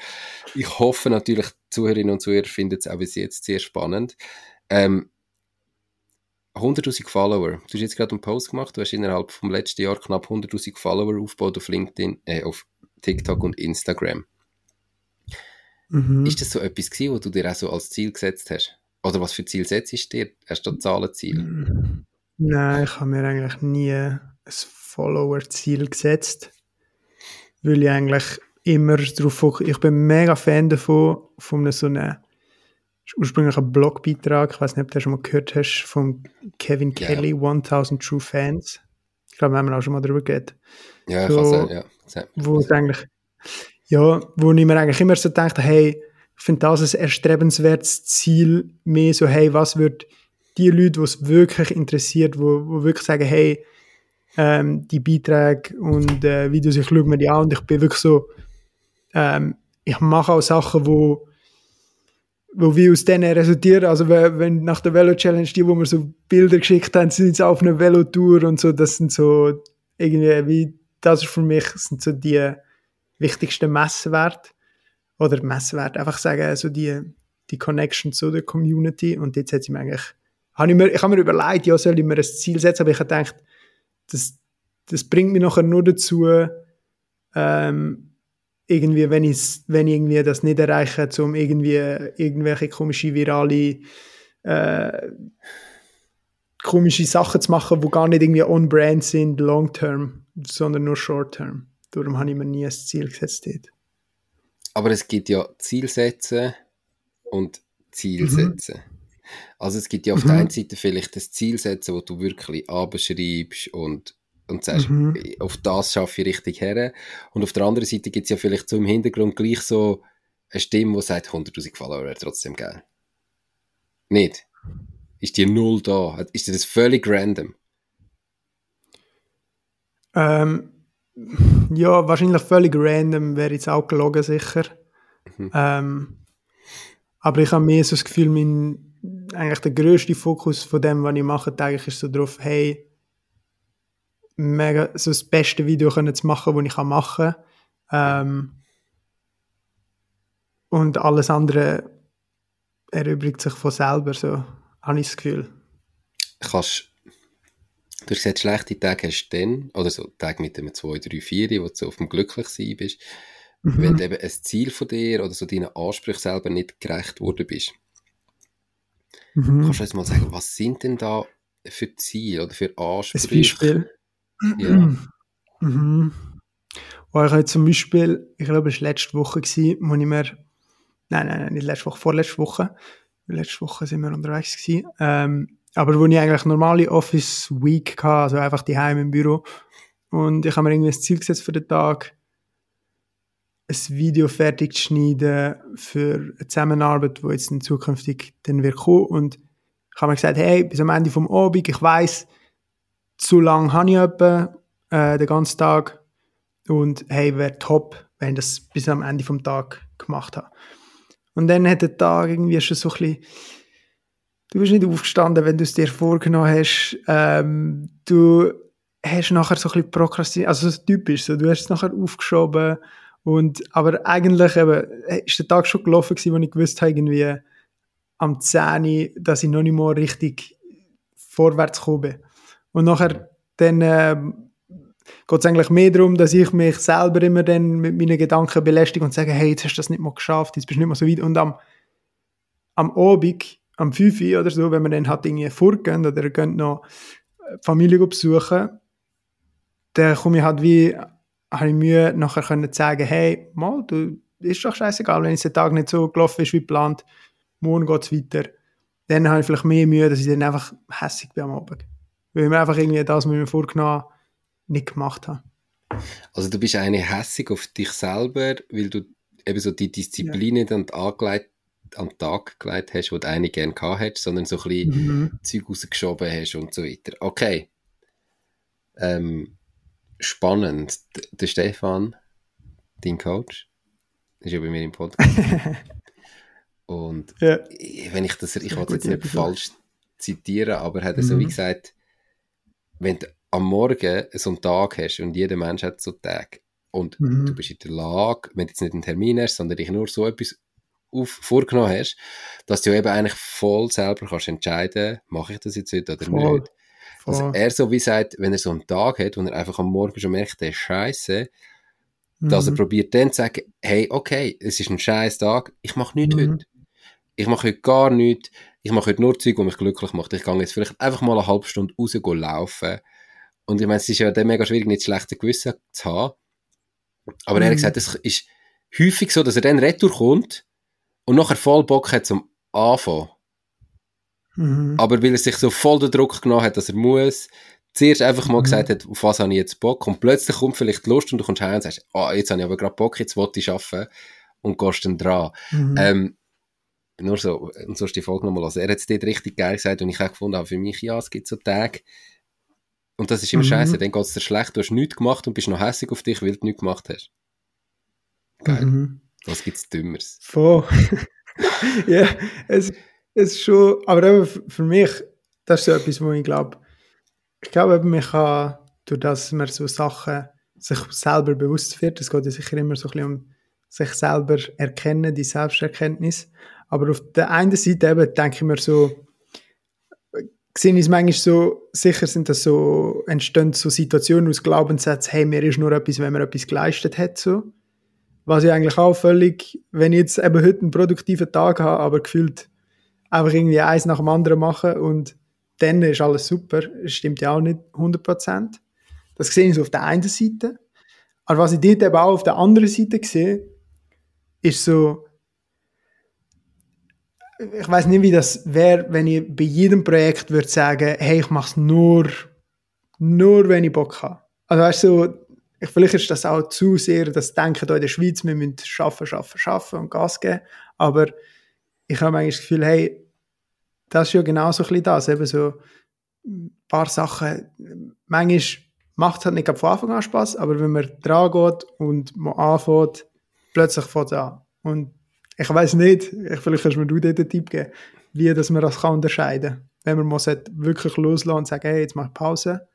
Ich hoffe natürlich, die Zuhörerinnen und Zuhörer finden es auch bis jetzt sehr spannend. Ähm, 100.000 Follower. Du hast jetzt gerade einen Post gemacht, du hast innerhalb vom letzten Jahr knapp 100.000 Follower aufgebaut auf LinkedIn, äh, auf TikTok und Instagram. Mhm. Ist das so etwas gewesen, was du dir auch so als Ziel gesetzt hast? Oder was für Ziel setzt du dir? Hast du da Zahlenziel? Nein, ich habe mir eigentlich nie ein Follower-Ziel gesetzt, weil ich eigentlich immer darauf fokussiere. Ich bin mega Fan davon, von einem so einem ursprünglichen Blogbeitrag, ich weiß nicht, ob du schon mal gehört hast, von Kevin yeah. Kelly, 1000 True Fans. Ich glaube, wir haben auch schon mal darüber geredet. Ja, so, sein, ja. Wo eigentlich, ja, wo ich mir eigentlich immer so dachte, hey, ich finde das ein erstrebenswertes Ziel, mehr so, hey, was wird die Leute, die es wirklich interessiert, wo, wo wirklich sagen, hey, ähm, die Beiträge und äh, Videos, ich schaue mir die an und ich bin wirklich so, ähm, ich mache auch Sachen, wo, wo wir aus denen resultieren. Also wenn nach der Velo Challenge die, wo wir so Bilder geschickt haben, sind jetzt auf einer Velotour und so, das sind so irgendwie wie, das ist für mich sind so die wichtigsten Messwerte oder Messwerte, einfach sagen, also die, die Connection zu der Community. Und jetzt hat sie mir eigentlich, habe ich mir, ich habe mir überlegt, ja, soll ich mir ein Ziel setzen, aber ich habe gedacht, das, das bringt mich nachher nur dazu, ähm, irgendwie, wenn, ich's, wenn ich irgendwie das nicht erreiche, um irgendwie irgendwelche komische virale äh, komische Sachen zu machen, die gar nicht irgendwie on-brand sind, long-term, sondern nur short-term. Darum habe ich mir nie ein Ziel gesetzt dort. Aber es gibt ja Zielsätze und Zielsätze. Mhm. Also es gibt ja auf mhm. der einen Seite vielleicht das Zielsetzen, wo du wirklich abschreibst und, und sagst, mhm. auf das schaffe ich richtig her. Und auf der anderen Seite gibt es ja vielleicht so im Hintergrund gleich so eine Stimme, die sagt, 100'000 Follower wäre trotzdem geil. Nicht? Ist die Null da? Ist das völlig random? Ähm, ja, wahrscheinlich völlig random wäre jetzt auch gelogen, sicher. Mhm. Ähm, aber ich habe mehr so das Gefühl, mein, eigentlich der größte Fokus von dem, was ich mache, eigentlich ist so drauf, hey, mega, so das beste Video können zu machen, das ich machen kann. Ähm, und alles andere erübrigt sich von selber, so habe ich das Gefühl. Kannst du gesagt, schlechte Tage hast du dann, oder so Tage mit einem 2, 3, 4, wo du so auf dem Glücklichsein bist, mhm. wenn du eben ein Ziel von dir oder so deinen Ansprüchen selber nicht gerecht worden bist. Mhm. Kannst du uns mal sagen, was sind denn da für Ziele oder für Ansprüche? Ein Beispiel? Ja. [clears throat] Mhm. Oh, ich habe zum Beispiel, ich glaube, es war letzte Woche, gewesen, wo ich mir, nein, nein, nein, nicht letzte Woche, vorletzte Woche, letzte Woche sind wir unterwegs gewesen, ähm, aber wo ich eigentlich normale Office Week hatte, also einfach die Heim im Büro und ich habe mir irgendwie ein Ziel gesetzt für den Tag, ein Video fertig zu schneiden für eine Zusammenarbeit, die jetzt in zukünftig dann wird kommen. Und ich habe mir gesagt, hey, bis am Ende vom Abend, ich weiß, zu lange habe ich etwa, äh, den ganzen Tag. Und hey, wäre top, wenn ich das bis am Ende vom Tag gemacht habe. Und dann hat der Tag irgendwie schon so ein bisschen, du bist nicht aufgestanden, wenn du es dir vorgenommen hast. Ähm, du hast nachher so ein bisschen prokrastiniert, also so typisch, so, du hast es nachher aufgeschoben und, aber eigentlich eben, ist der Tag schon gelaufen gewesen, wo ich gewusst habe, irgendwie am 10 dass ich noch nicht mal richtig vorwärts komme. Und nachher dann äh, geht es eigentlich mehr darum, dass ich mich selber immer dann mit meinen Gedanken belästige und sage, hey, jetzt hast du das nicht mal geschafft, jetzt bist du nicht mal so weit. Und am, am Abend, am 5 Uhr oder so, wenn man dann halt irgendwie vorgehen oder gehen noch Familie besuchen, dann komme ich halt wie habe ich Mühe, nachher können sagen, hey, mal, du, ist doch scheißegal, wenn es der Tag nicht so gelaufen ist wie geplant, morgen geht es weiter. Dann habe ich vielleicht mehr Mühe, dass ich dann einfach hässig bin am Abend. Weil ich mir einfach irgendwie das, was ich mir vorgenommen habe, nicht gemacht habe. Also du bist eigentlich hässig auf dich selber, weil du eben so die Disziplin ja. nicht an, an den Tag gelegt hast, die du eigentlich gerne gehabt hättest, sondern so ein bisschen mhm. Zeug rausgeschoben hast und so weiter. Okay. Ähm, spannend. Der Stefan, dein Coach, ist ja bei mir im Podcast. [laughs] Und ja. wenn ich das, ich wollte jetzt nicht falsch zitieren, aber hat er mhm. so wie mhm. gesagt, wenn du am Morgen so einen Tag hast und jeder Mensch hat so einen Tag und mhm. du bist in der Lage, wenn du jetzt nicht einen Termin hast, sondern dich nur so etwas auf, vorgenommen hast, dass du eben eigentlich voll selber kannst entscheiden, mache ich das jetzt heute oder voll. nicht. Also er so wie sagt, wenn er so einen Tag hat, wo er einfach am Morgen schon merkt, der ist scheiße, mhm. dass er mhm. probiert dann zu sagen, hey, okay, es ist ein scheiß Tag, ich mache nichts mhm. heute. Ich mache heute gar nichts. Ich mache heute nur Zeug, die mich glücklich macht. Ich gehe jetzt vielleicht einfach mal eine halbe Stunde raus laufen. Und ich meine, es ist ja dann mega schwierig, nicht schlechte Gewissen zu haben. Aber mhm. er hat gesagt, es ist häufig so, dass er dann retour kommt und nachher voll Bock hat zum Anfangen. Mhm. Aber weil er sich so voll den Druck genommen hat, dass er muss, zuerst einfach mal mhm. gesagt hat, auf was habe ich jetzt Bock und plötzlich kommt vielleicht die Lust und du kommst heim und sagst, ah, oh, jetzt habe ich aber gerade Bock, jetzt wollte ich arbeiten und gehst dann dran. Mhm. Ähm, nur so, und so ist die Folge nochmal los. Er hat es dort richtig geil gesagt und ich habe gefunden, für mich, ja, es gibt so Tage, und das ist immer mhm. scheiße, dann geht es dir schlecht, du hast nichts gemacht und bist noch hässlich auf dich, weil du nichts gemacht hast. Geil. Mhm. Was gibt's Dümmeres? Voll. [laughs] ja, es, es schon, aber für mich, das ist so etwas, wo ich glaube, ich glaube, man kann, durch das man so Sachen sich selber bewusst wird, es geht ja sicher immer so ein bisschen um sich selber erkennen, die Selbsterkenntnis. Aber auf der einen Seite eben denke ich mir so, sehe ich es manchmal so, sicher sind das so, entstehen so Situationen aus Glaubenssätzen, hey, mir ist nur etwas, wenn man etwas geleistet hat, so. Was ich eigentlich auch völlig, wenn ich jetzt eben heute einen produktiven Tag habe, aber gefühlt einfach irgendwie eins nach dem anderen mache und dann ist alles super, das stimmt ja auch nicht 100%. Das sehe ich so auf der einen Seite. Aber was ich dort eben auch auf der anderen Seite sehe, ist so, ich weiß nicht, wie das wäre, wenn ich bei jedem Projekt würde sagen, hey, ich mache es nur, nur, wenn ich Bock habe. Also weißt du, ich, vielleicht ist das auch zu sehr, das Denken hier in der Schweiz, wir müssen schaffen, schaffen, schaffen und Gas geben. Aber ich habe eigentlich das Gefühl, hey, das ist ja genau so ein das, eben so ein paar Sachen, manchmal macht es halt nicht von Anfang an Spaß, aber wenn man dran geht und man anfängt, plötzlich fängt es an. Und ich weiß nicht, vielleicht kannst du mir du dort einen Tipp geben, wie dass man das kann unterscheiden kann. Wenn man muss wirklich loslassen und sagen, hey, jetzt mach ich Pause.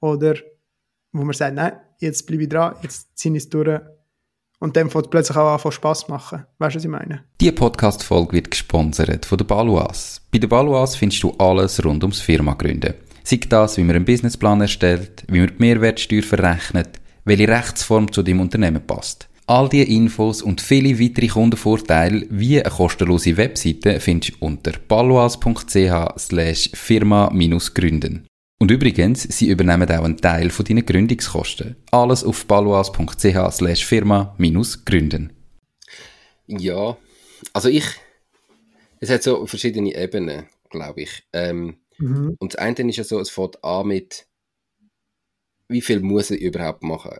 Oder wo man sagt, nein, jetzt bleibe ich dran, jetzt ziehe ich es durch. Und dann fängt plötzlich auch an, Spass machen. Weißt du, was ich meine? Diese Podcast-Folge wird gesponsert von der Baluas. Bei der Baluas findest du alles rund ums Firma gründen. Sei das, wie man einen Businessplan erstellt, wie man die Mehrwertsteuer verrechnet, welche Rechtsform zu deinem Unternehmen passt. All diese Infos und viele weitere Kundenvorteile wie eine kostenlose Webseite findest du unter paloas.ch slash firma-gründen. Und übrigens, sie übernehmen auch einen Teil von deinen Gründungskosten. Alles auf paloas.ch slash firma-gründen. Ja, also ich, es hat so verschiedene Ebenen, glaube ich. Ähm, mhm. Und das eine ist ja so, es fängt an mit, wie viel muss ich überhaupt machen?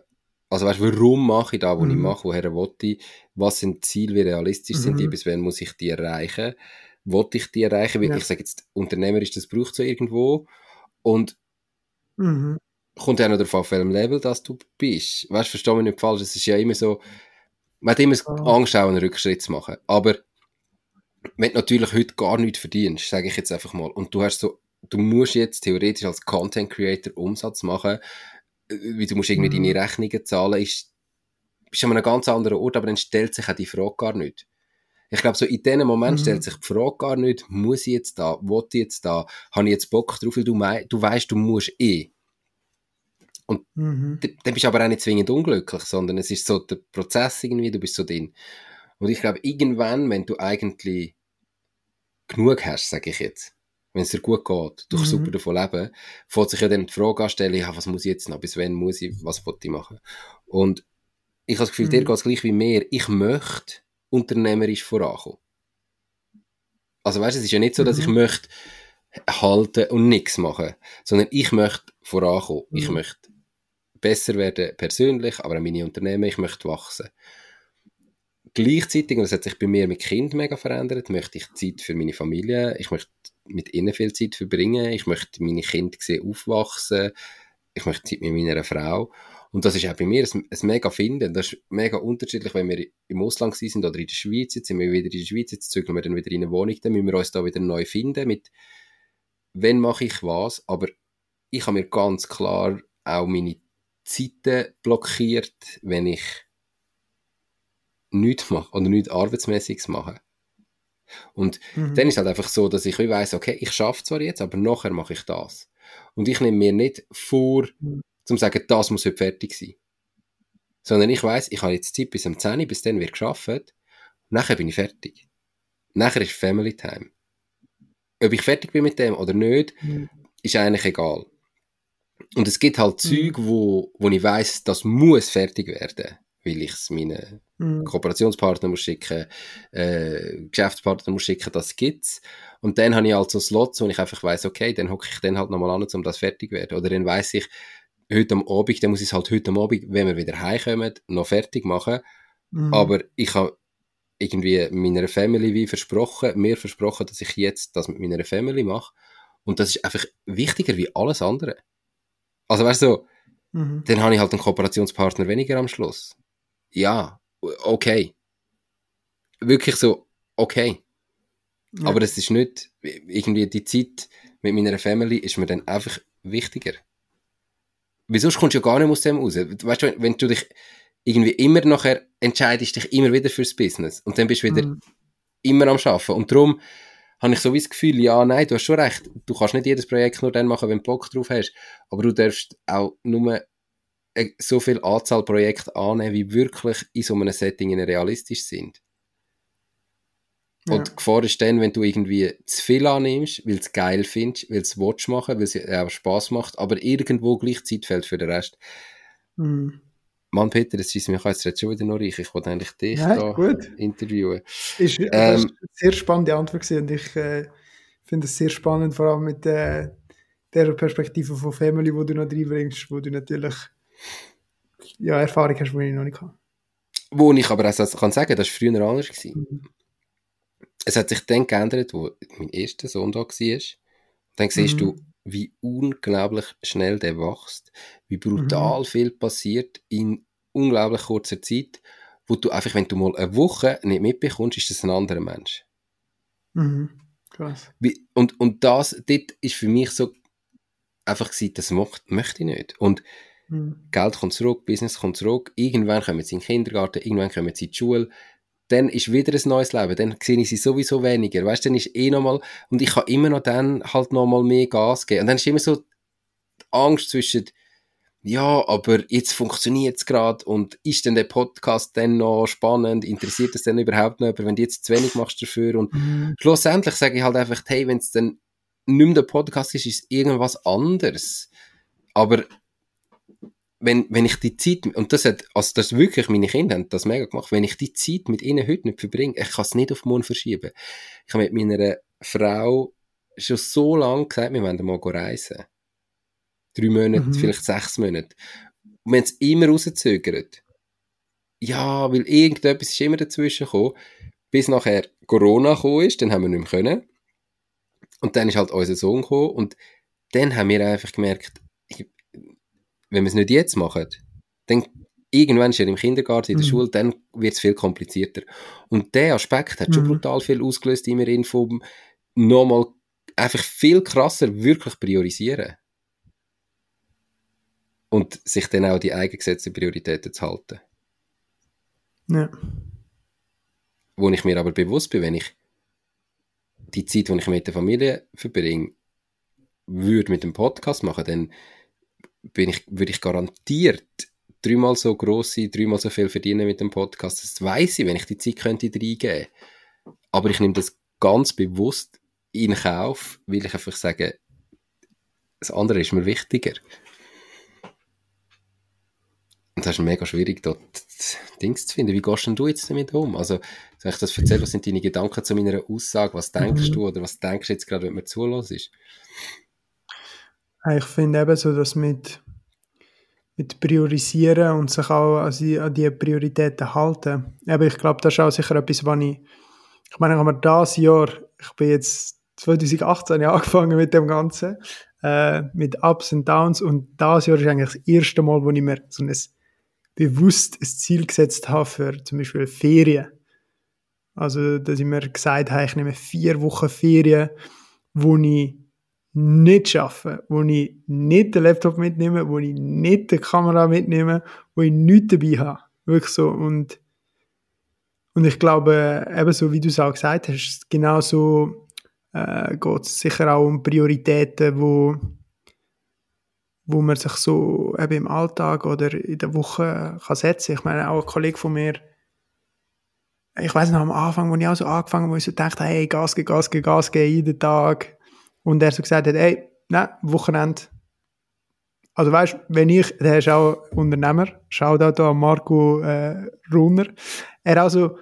Also weißt, warum mache ich da, wo mhm. ich mache, woher will ich, was sind Ziele, wie realistisch mhm. sind die, mhm. bis wann muss ich die erreichen, wollte ich die erreichen, weil ja. ich sage jetzt, unternehmerisch, das braucht so irgendwo und mhm. kommt ja noch darauf auf welchem Level das du bist. Weißt, du, versteh mich nicht falsch, es ist ja immer so, man hat immer oh. Angst, auch einen Rückschritt zu machen, aber wenn du natürlich heute gar nichts verdienst, sage ich jetzt einfach mal, und du hast so, du musst jetzt theoretisch als Content Creator Umsatz machen, wie du musst irgendwie mhm. deine Rechnungen zahlen, ist, bist an einem ganz anderen Ort, aber dann stellt sich auch die Frage gar nicht. Ich glaube, so in diesem Moment mhm. stellt sich die Frage gar nicht, muss ich jetzt da, will ich jetzt da, habe ich jetzt Bock drauf, weil du, mei du weißt, du musst eh. Und mhm. dann bist du aber auch nicht zwingend unglücklich, sondern es ist so der Prozess irgendwie, du bist so drin. Und ich glaube, irgendwann, wenn du eigentlich genug hast, sage ich jetzt, wenn es dir gut geht, du mhm. super davon leben, fängt sich ja dann die Frage anstellen, ja, was muss ich jetzt noch, bis wann muss ich, was will ich machen? Und ich habe das Gefühl, mhm. dir geht es gleich wie mir. Ich möchte unternehmerisch vorankommen. Also weißt du, es ist ja nicht so, dass ich mhm. möchte halten und nichts machen, sondern ich möchte vorankommen. Mhm. Ich möchte besser werden persönlich, aber auch meine Unternehmen, ich möchte wachsen. Gleichzeitig, und das hat sich bei mir mit Kind mega verändert, möchte ich Zeit für meine Familie, ich möchte mit ihnen viel Zeit verbringen. Ich möchte meine Kinder sehen aufwachsen. Ich möchte Zeit mit meiner Frau. Und das ist auch bei mir ein, ein mega Finden. Das ist mega unterschiedlich, wenn wir im Ausland sind oder in der Schweiz. Jetzt sind wir wieder in der Schweiz, jetzt zügeln wir dann wieder in eine Wohnung. Dann müssen wir uns da wieder neu finden mit, wenn mache ich was. Aber ich habe mir ganz klar auch meine Zeiten blockiert, wenn ich nichts mache oder nichts Arbeitsmäßiges mache. Und mhm. dann ist halt einfach so, dass ich weiß, okay, ich schaffe zwar jetzt, aber nachher mache ich das. Und ich nehme mir nicht vor, mhm. Zum sagen, das muss heute fertig sein. Sondern ich weiß, ich habe jetzt Zeit bis am 10 bis dann wird geschafft. Nachher bin ich fertig. Nachher ist Family Time. Ob ich fertig bin mit dem oder nicht, mhm. ist eigentlich egal. Und es gibt halt mhm. Wo, wo ich weiß, das muss fertig werden weil ich es meinen mhm. Kooperationspartner muss schicken, äh, Geschäftspartner muss schicken, das gibt's. Und dann habe ich halt so Slots, wo ich einfach weiß, okay, dann hocke ich dann halt nochmal an, um das fertig zu werden. Oder dann weiß ich, heute am Abend, dann muss ich es halt heute am Abend, wenn wir wieder heimkommen, noch fertig machen. Mhm. Aber ich habe irgendwie meiner Family wie versprochen, mir versprochen, dass ich jetzt das mit meiner Family mache. Und das ist einfach wichtiger wie alles andere. Also weißt du, mhm. dann habe ich halt einen Kooperationspartner weniger am Schluss ja, okay. Wirklich so, okay. Ja. Aber es ist nicht, irgendwie die Zeit mit meiner Family ist mir dann einfach wichtiger. Wieso kommst du ja gar nicht aus dem raus? Weißt du, wenn du dich irgendwie immer nachher entscheidest, dich immer wieder fürs Business und dann bist du wieder mhm. immer am Arbeiten. Und darum habe ich so wie das Gefühl, ja, nein, du hast schon recht, du kannst nicht jedes Projekt nur dann machen, wenn du Bock drauf hast, aber du darfst auch nur so viel Anzahl Projekte annehmen, wie wirklich in so einem Setting realistisch sind. Und ja. die Gefahr ist dann, wenn du irgendwie zu viel annimmst, weil du es geil findest, weil es willst machen, weil es auch Spass macht, aber irgendwo gleich Zeit fällt für den Rest. Mhm. Mann, Peter, das ist mir jetzt schon wieder noch reich. Ich wollte eigentlich dich ja, da gut. interviewen. Ist, ähm, das ist eine sehr spannende Antwort und ich äh, finde es sehr spannend, vor allem mit äh, der Perspektive von Family, wo du noch reinbringst, wo du natürlich ja, Erfahrung hast, die ich noch nicht habe. Wo ich aber auch kann sagen, das war früher anders. Gewesen. Mhm. Es hat sich dann geändert, wo mein erster Sohn da war. Dann siehst mhm. du, wie unglaublich schnell der wächst, wie brutal mhm. viel passiert in unglaublich kurzer Zeit, wo du einfach, wenn du mal eine Woche nicht mitbekommst, ist das ein anderer Mensch. Mhm. Krass. Wie, und, und das, dort ist für mich so einfach gewesen, das macht, möchte ich nicht. Und mhm. Geld kommt zurück, Business kommt zurück, irgendwann kommen sie in den Kindergarten, irgendwann kommen sie in die Schule, dann ist wieder ein neues Leben, dann sehe ich sie sowieso weniger, weißt, dann ist eh nochmal, und ich kann immer noch dann halt nochmal mehr Gas geben. Und dann ist immer so die Angst zwischen, ja, aber jetzt funktioniert es gerade und ist denn der Podcast dann noch spannend? Interessiert es denn überhaupt noch? Aber wenn du jetzt zu wenig machst dafür und mhm. schlussendlich sage ich halt einfach, hey, wenn es dann nicht mehr der Podcast ist, ist es irgendwas anderes. Aber wenn, wenn ich die Zeit, und das hat, also das wirklich, meine Kinder haben das mega gemacht, wenn ich die Zeit mit ihnen heute nicht verbringe, ich kann es nicht auf morgen verschieben. Ich habe mit meiner Frau schon so lange gesagt, wir wollen mal reisen. Drei Monate, mhm. vielleicht sechs Monate. Und wenn es immer rauszögert, ja, weil irgendetwas ist immer dazwischen gekommen, bis nachher Corona gekommen ist, dann haben wir nicht mehr können. Und dann ist halt unser Sohn gekommen und dann haben wir einfach gemerkt, wenn wir es nicht jetzt machen, dann irgendwann ist er im Kindergarten, in der mhm. Schule, dann wird es viel komplizierter. Und der Aspekt hat mhm. schon brutal viel ausgelöst in mir, vom nochmal einfach viel krasser wirklich priorisieren. Und sich dann auch die eigengesetzten Prioritäten zu halten. Ja. Wo ich mir aber bewusst bin, wenn ich die Zeit, die ich mit der Familie verbringe, würde mit dem Podcast machen, dann bin ich, würde ich garantiert dreimal so groß sein, dreimal so viel verdienen mit dem Podcast. Das weiß ich, wenn ich die Zeit könnte reingeben. Aber ich nehme das ganz bewusst in Kauf, weil ich einfach sage, das andere ist mir wichtiger. Und das ist mega schwierig, dort Dings zu finden. Wie gehst denn du jetzt damit um? Also, soll ich das erzählen, was sind deine Gedanken zu meiner Aussage? Was denkst mhm. du oder was denkst du jetzt gerade, wenn mir zulässt? Ich finde eben so, dass mit, mit Priorisieren und sich auch an die, Prioritäten halten. Aber ich glaube, das ist auch sicher etwas, was ich, ich meine, ich habe das Jahr, ich bin jetzt 2018 [laughs] angefangen mit dem Ganzen, äh, mit Ups und Downs und das Jahr ist eigentlich das erste Mal, wo ich mir so ein bewusst ein Ziel gesetzt habe für zum Beispiel Ferien. Also, dass ich mir gesagt habe, ich nehme vier Wochen Ferien, wo ich nicht schaffen, wo ich nicht den Laptop mitnehme, wo ich nicht die Kamera mitnehme, wo ich nichts dabei habe. Wirklich so. Und, und ich glaube, eben so wie du es auch gesagt hast, genau so äh, geht es sicher auch um Prioritäten, wo, wo man sich so eben im Alltag oder in der Woche kann setzen. Ich meine, auch ein Kollege von mir, ich weiß noch am Anfang, wo ich auch so angefangen habe, wo ich so dachte, hey, Gas geben, Gas geben, Gas geben, jeden Tag und er so gesagt hat, ey, nein, Wochenende. Also weißt, wenn ich, der ist auch Unternehmer, schau da an Marco äh, Runner, er also,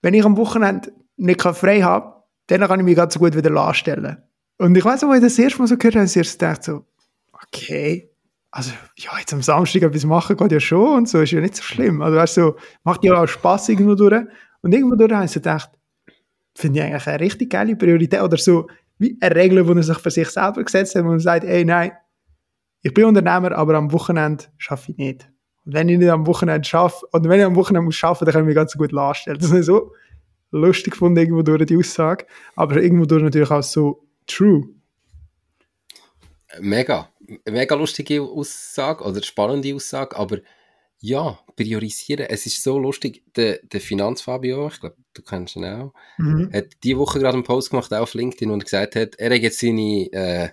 wenn ich am Wochenende nicht frei habe, dann kann ich mich ganz gut wieder anstellen. Und ich weiß noch, als ich das erste Mal so gehört habe, ich erst gedacht so, okay, also ja, jetzt am Samstag etwas machen geht ja schon und so, ist ja nicht so schlimm. Also weißt du, so, macht ja auch Spaß irgendwo durch. Und irgendwo durch habe ich so gedacht, finde ich eigentlich eine richtig geile Priorität oder so, wie eine Regel, die er sich für sich selber gesetzt hat, wo er sagt, ey, nein, ich bin Unternehmer, aber am Wochenende schaffe ich nicht. Und wenn ich nicht am Wochenende schaffe, oder wenn ich am Wochenende muss arbeiten, dann kann ich mich ganz gut anstellen. [laughs] Das ist so lustig gefunden, irgendwo durch die Aussage, aber irgendwo durch natürlich auch so true. Mega. Mega lustige Aussage oder spannende Aussage, aber ja, priorisieren. Es ist so lustig, der, der Finanzfabio, ich glaube, du kennst ihn auch, mhm. hat diese Woche gerade einen Post gemacht auf LinkedIn und gesagt hat, er hat jetzt seine, äh,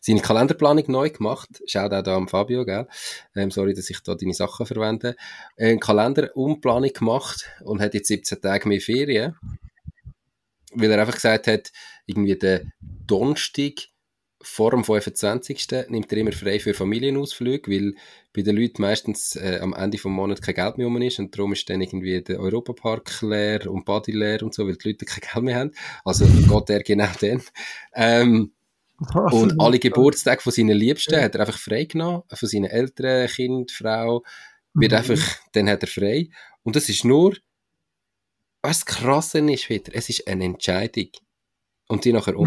seine Kalenderplanung neu gemacht. Schaut auch da am Fabio, gell? Ähm, sorry, dass ich da deine Sachen verwende. Eine Kalenderumplanung gemacht und hat jetzt 17 Tage mehr Ferien. Weil er einfach gesagt hat, irgendwie der Donnerstag vor dem 25. nimmt er immer frei für Familienausflüge, weil bei den Leuten meistens äh, am Ende des Monats kein Geld mehr um ist und darum ist dann irgendwie der Europapark leer und Body leer und so, weil die Leute kein Geld mehr haben. Also geht er genau dann. Ähm, [laughs] und alle Geburtstage von seinen Liebsten ja. hat er einfach frei genommen, von seinen Eltern, Kind, Frau, wird mhm. einfach, dann hat er frei. Und das ist nur, was krass ist wieder, es ist eine Entscheidung und die nachher mhm.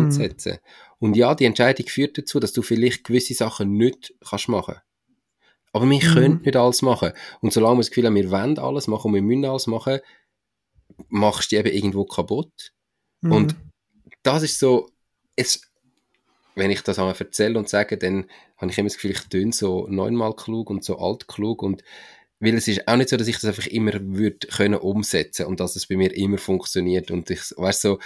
Und ja, die Entscheidung führt dazu, dass du vielleicht gewisse Sachen nicht kannst machen. Aber wir mhm. können nicht alles machen. Und solange wir das Gefühl haben, wir wollen alles machen und wir müssen alles machen, machst du die eben irgendwo kaputt. Mhm. Und das ist so, es, wenn ich das einmal erzähle und sage, dann habe ich immer das Gefühl, ich töne so neunmal klug und so alt klug und weil es ist auch nicht so, dass ich das einfach immer würde können umsetzen und dass es bei mir immer funktioniert und ich, weißt so,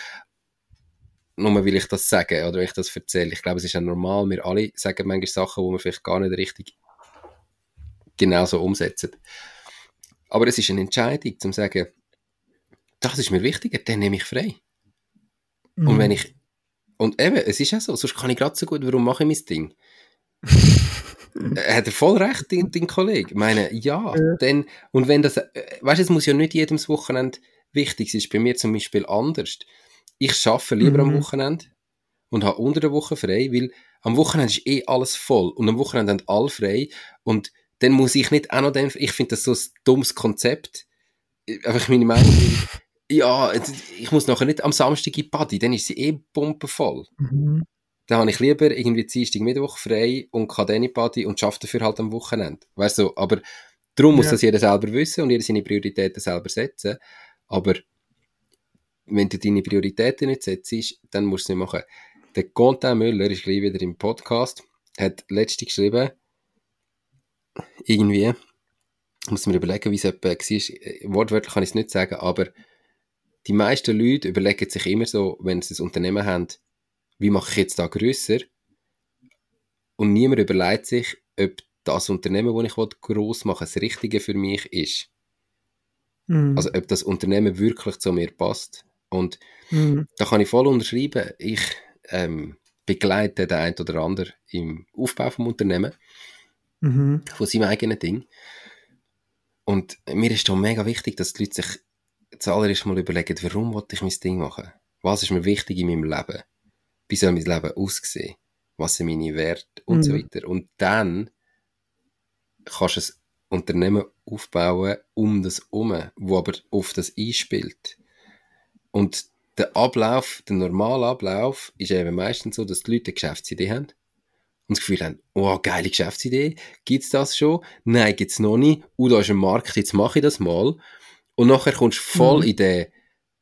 nur will ich das sagen oder wenn ich das erzähle. Ich glaube, es ist ja normal, wir alle sagen manchmal Sachen, wo wir vielleicht gar nicht richtig genauso umsetzen. Aber es ist eine Entscheidung, zum sagen, das ist mir wichtiger, dann nehme ich frei. Mhm. Und wenn ich, und eben, es ist ja so, sonst kann ich gerade so gut, warum mache ich mein Ding? [laughs] hat er voll recht, dein, dein Kollege. Ich meine, ja, ja. Dann, und wenn das, äh, weißt du, es muss ja nicht jedes Wochenende wichtig sein, ist bei mir zum Beispiel anders ich arbeite lieber mhm. am Wochenende und habe unter der Woche frei, weil am Wochenende ist eh alles voll und am Wochenende haben alle frei und dann muss ich nicht auch noch den, ich finde das so ein dummes Konzept, einfach meine Meinung, [laughs] ja, ich muss nachher nicht am Samstag in die Party, dann ist sie eh pumpenvoll. Mhm. Dann habe ich lieber irgendwie Dienstag, Mittwoch frei und kann dann in die Party und schaffe dafür halt am Wochenende. Weißt du, aber darum muss ja. das jeder selber wissen und jeder seine Prioritäten selber setzen. Aber wenn du deine Prioritäten nicht setzt, dann musst du es nicht machen. Der Quentin Müller ist gleich wieder im Podcast, hat letzte geschrieben, irgendwie, muss mir überlegen, wie es etwa war, wortwörtlich kann ich es nicht sagen, aber die meisten Leute überlegen sich immer so, wenn sie ein Unternehmen haben, wie mache ich jetzt da grösser? Und niemand überlegt sich, ob das Unternehmen, das ich gross machen das Richtige für mich ist. Mhm. Also ob das Unternehmen wirklich zu mir passt. Und mhm. da kann ich voll unterschreiben. Ich ähm, begleite den einen oder anderen im Aufbau vom Unternehmen, mhm. von seinem eigenen Ding. Und mir ist da mega wichtig, dass die Leute sich zuallererst mal überlegen, warum wollte ich mein Ding machen? Was ist mir wichtig in meinem Leben? Wie soll mein Leben aussehen? Was sind meine Werte? Und mhm. so weiter. Und dann kannst du ein Unternehmen aufbauen um das herum, wo aber auf das einspielt. Und der Ablauf, der normale Ablauf, ist eben meistens so, dass die Leute eine Geschäftsidee haben und das Gefühl haben, oh, geile Geschäftsidee, gibt's das schon? Nein, gibt's noch nicht. Oh, da ist ein Markt, jetzt mache ich das mal. Und nachher kommst du voll mhm. in den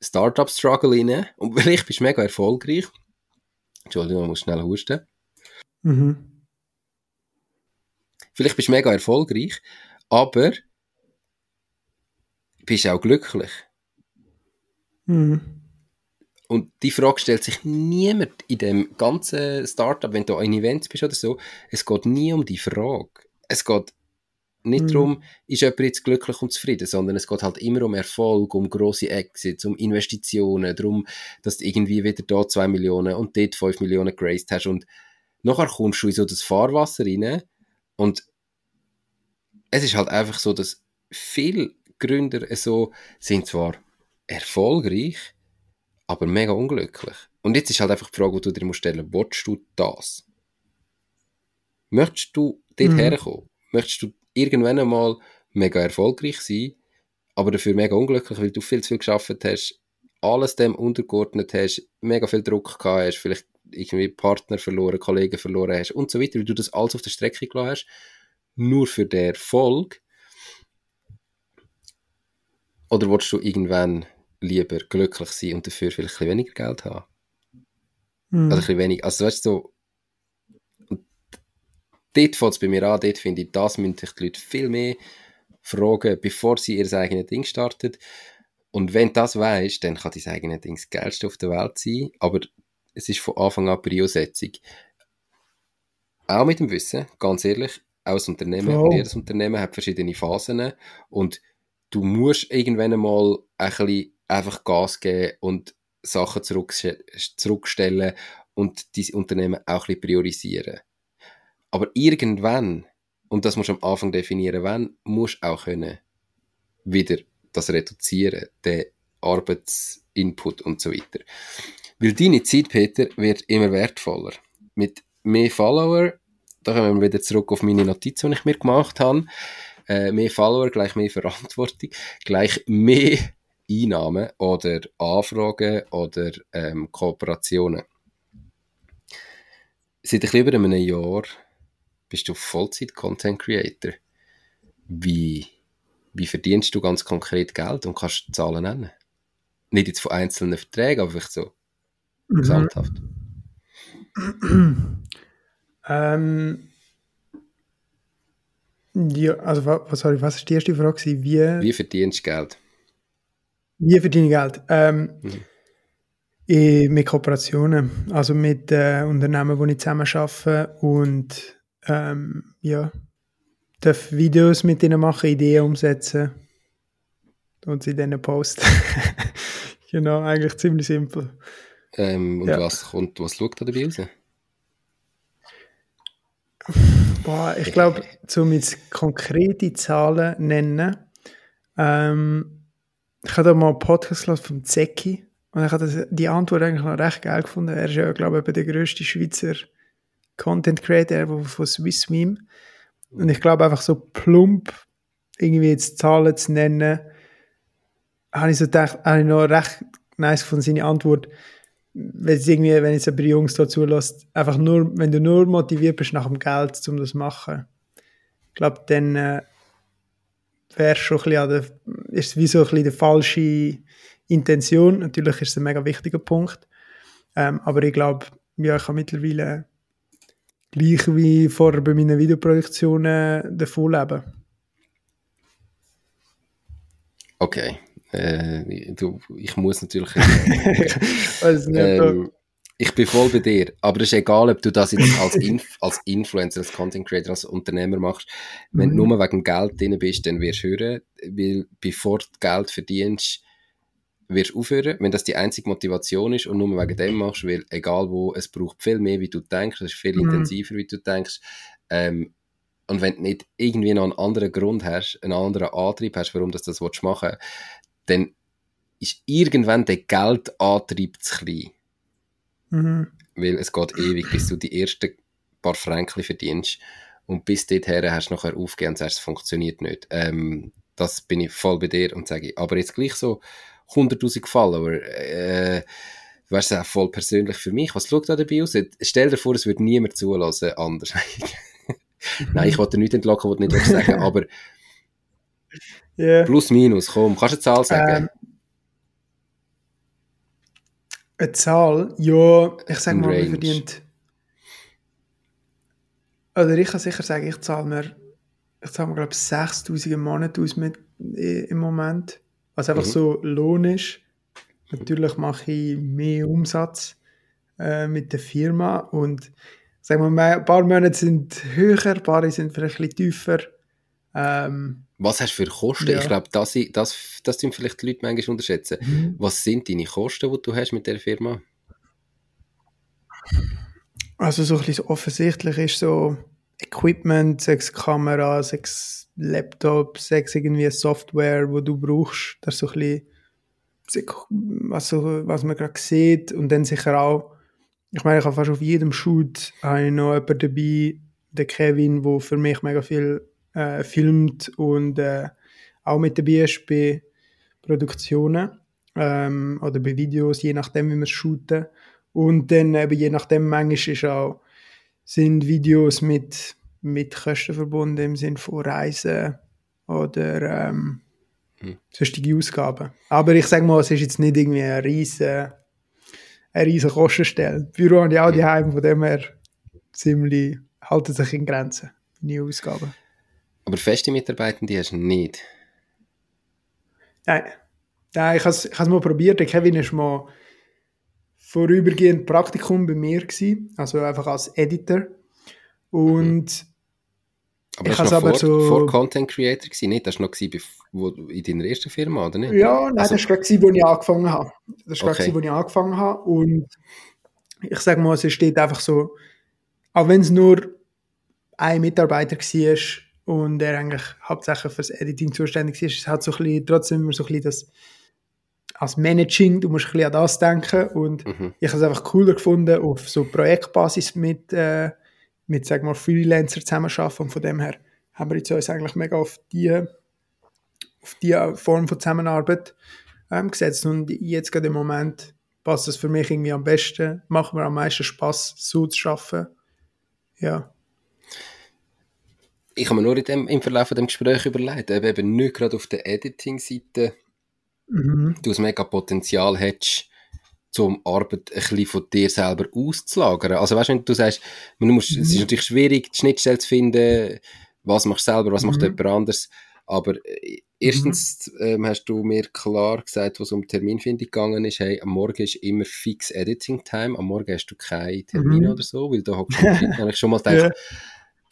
Startup-Struggle rein und [laughs] vielleicht bist du mega erfolgreich. Entschuldigung, ich muss schnell husten. Mhm. Vielleicht bist du mega erfolgreich, aber bist auch glücklich. Mhm. Und die Frage stellt sich niemand in dem ganzen Startup, wenn du ein Event bist oder so. Es geht nie um die Frage. Es geht nicht mhm. darum, ist jemand jetzt glücklich und zufrieden, sondern es geht halt immer um Erfolg, um grosse Exits, um Investitionen, darum, dass du irgendwie wieder da 2 Millionen und dort 5 Millionen geraced hast und nachher kommst du in so das Fahrwasser rein und es ist halt einfach so, dass viele Gründer so sind zwar erfolgreich, aber mega unglücklich. Und jetzt ist halt einfach die Frage, die du dir stellen musst, willst du das? Möchtest du dort mhm. herkommen? Möchtest du irgendwann einmal mega erfolgreich sein, aber dafür mega unglücklich, weil du viel zu viel geschafft hast, alles dem untergeordnet hast, mega viel Druck gehabt hast, vielleicht irgendwie Partner verloren, Kollegen verloren hast und so weiter, weil du das alles auf der Strecke gelassen hast, nur für den Erfolg? Oder willst du irgendwann lieber glücklich sein und dafür vielleicht ein weniger Geld haben. Mhm. Also ein bisschen weniger. Also weißt du, so, und dort fängt es bei mir an, dort finde ich, das müssen sich die Leute viel mehr fragen, bevor sie ihr eigenes Ding startet. Und wenn du das weißt, dann kann dein eigenes Ding das geilste auf der Welt sein, aber es ist von Anfang an Priosetzung. Auch mit dem Wissen, ganz ehrlich, auch das Unternehmen, oh. jedes Unternehmen hat verschiedene Phasen und du musst irgendwann einmal ein bisschen einfach Gas geben und Sachen zurückstellen und dein Unternehmen auch ein bisschen priorisieren. Aber irgendwann, und das musst du am Anfang definieren, wann, musst du auch können wieder das reduzieren, den Arbeitsinput und so weiter. Weil deine Zeit, Peter, wird immer wertvoller. Mit mehr Follower, da kommen wir wieder zurück auf meine Notiz, die ich mir gemacht habe, äh, mehr Follower gleich mehr Verantwortung, gleich mehr Einnahmen oder Anfragen oder ähm, Kooperationen. Seit ein über einem Jahr bist du Vollzeit-Content Creator. Wie, wie verdienst du ganz konkret Geld und kannst Zahlen nennen? Nicht jetzt von einzelnen Verträgen, aber vielleicht so mhm. gesamthaft. [clears throat] ähm, ja, also was, sorry, was ist die erste Frage? Wie, wie verdienst du Geld? Wie verdiene ich Geld? Ähm, mhm. mit Kooperationen, also mit äh, Unternehmen, die ich zusammen arbeite und ähm, ja, darf Videos mit ihnen machen, Ideen umsetzen und sie dann posten. [laughs] genau, eigentlich ziemlich simpel. Ähm, und ja. was kommt, was schaut da dabei raus? Boah, ich glaube, um jetzt konkrete Zahlen nennen, ähm, ich habe da mal einen Podcast gehört vom Zeki und ich habe die Antwort eigentlich noch recht geil gefunden. Er ist ja, glaube ich, der grösste Schweizer Content Creator von SwissMeme. Und ich glaube einfach so plump irgendwie jetzt Zahlen zu nennen, habe ich so gedacht, habe ich noch recht nice von seine Antwort. Wenn es irgendwie, wenn jetzt ein Jungs dazu lässt, einfach nur, wenn du nur motiviert bist nach dem Geld, um das zu machen, ich glaube, dann äh, wäre schon ein bisschen, der, ist es wie so ein bisschen die falsche Intention. Natürlich ist es ein mega wichtiger Punkt. Ähm, aber ich glaube, ja, ich habe mittlerweile gleich wie vorher bei meinen Videoproduktionen davon leben. Okay. Äh, du, ich muss natürlich. Weiß [laughs] nicht, ähm, ich bin voll bei dir. Aber es ist egal, ob du das jetzt als, Inf als Influencer, als Content Creator, als Unternehmer machst. Wenn mhm. du nur wegen Geld drin bist, dann wirst du hören, weil bevor du Geld verdienst, wirst du aufhören. Wenn das die einzige Motivation ist und nur wegen dem machst, weil egal wo, es braucht viel mehr, wie du denkst, es ist viel mhm. intensiver, wie du denkst. Ähm, und wenn du nicht irgendwie noch einen anderen Grund hast, einen anderen Antrieb hast, warum du das machen willst, dann ist irgendwann der Geldantrieb zu klein. Mhm. Weil es geht ewig, bis du die ersten paar Franken verdienst. Und bis dorthin hast du nachher aufgegeben und sagst, es funktioniert nicht. Ähm, das bin ich voll bei dir und sage, aber jetzt gleich so 100.000 Follower, äh, weißt du, auch voll persönlich für mich. Was schaut da dabei aus? Stell dir vor, es würde niemand zulassen, anders. [laughs] Nein, ich wollte nicht entlocken, was du nicht sagen [laughs] aber yeah. plus, minus, komm, kannst du eine Zahl sagen? Ähm, eine Zahl? Ja, ich sage mal, man verdient. Oder ich kann sicher sagen, ich zahle mir, ich zahle mir, glaube ich, 6000 im Monat aus mit, im Moment. Was einfach mhm. so Lohn ist. Natürlich mache ich mehr Umsatz äh, mit der Firma und sagen wir ein paar Monate sind höher, ein paar sind vielleicht ein bisschen tiefer. Ähm, was hast du für Kosten? Ja. Ich glaube, das, das, das tun vielleicht die Leute manchmal unterschätzen. Mhm. Was sind deine Kosten, die du hast mit der Firma? Also so ein bisschen offensichtlich ist so Equipment, sechs Kameras, sechs Laptops, sechs irgendwie Software, wo du brauchst, das so ein bisschen, was, so, was man gerade sieht und dann sicher auch, ich meine, ich habe fast auf jedem Shoot habe ich noch jemanden dabei, der Kevin, der für mich mega viel äh, filmt und äh, auch mit dabei ist bei Produktionen ähm, oder bei Videos, je nachdem, wie wir shooten. Und dann eben je nachdem, manchmal ist auch, sind Videos mit, mit Kosten verbunden im Sinne von Reisen oder ähm, hm. sonstige Ausgaben. Aber ich sage mal, es ist jetzt nicht irgendwie eine riesige, eine riesige Kostenstelle. Büro habe ich auch hm. die Heim, von dem her ziemlich halten sich in Grenzen, die Ausgaben. Aber feste Mitarbeitende hast du nicht? Nein. Nein, ich habe es mal probiert. Der Kevin war mal vorübergehend Praktikum bei mir gewesen, also einfach als Editor. Und aber ich das war aber vor, so, vor Content Creator gewesen, nicht? Das war noch wo, in deiner ersten Firma, oder nicht? Ja, nein, also, das war gerade, wo ich angefangen habe. Das war okay. gerade, wo ich angefangen habe. Und ich sage mal, es steht einfach so, auch wenn es nur ein Mitarbeiter war und er eigentlich hauptsächlich fürs Editing zuständig ist, es hat so ein bisschen, trotzdem immer so ein bisschen das als Managing, du musst ein bisschen an das denken und mhm. ich habe es einfach cooler gefunden, auf so Projektbasis mit, äh, mit sagen wir, Freelancer zusammenarbeiten und von dem her haben wir jetzt uns eigentlich mega auf die, auf die Form von Zusammenarbeit ähm, gesetzt und jetzt gerade im Moment passt es für mich irgendwie am besten, macht mir am meisten Spaß so zu arbeiten. Ja. Ich habe mir nur in dem, im Verlauf von dem Gespräch überlegt, ob eben nicht gerade auf der Editing-Seite mhm. du ein mega Potenzial hättest, zum Arbeit ein bisschen von dir selber auszulagern. Also weißt du, wenn du sagst, man muss, mhm. es ist natürlich schwierig, die Schnittstelle zu finden, was machst du selber, was mhm. macht jemand anders, aber äh, erstens mhm. ähm, hast du mir klar gesagt, was um Terminfindung gegangen ist, hey, am Morgen ist immer fix Editing Time, am Morgen hast du keinen Termin mhm. oder so, weil da du eigentlich [laughs] schon mal gedacht.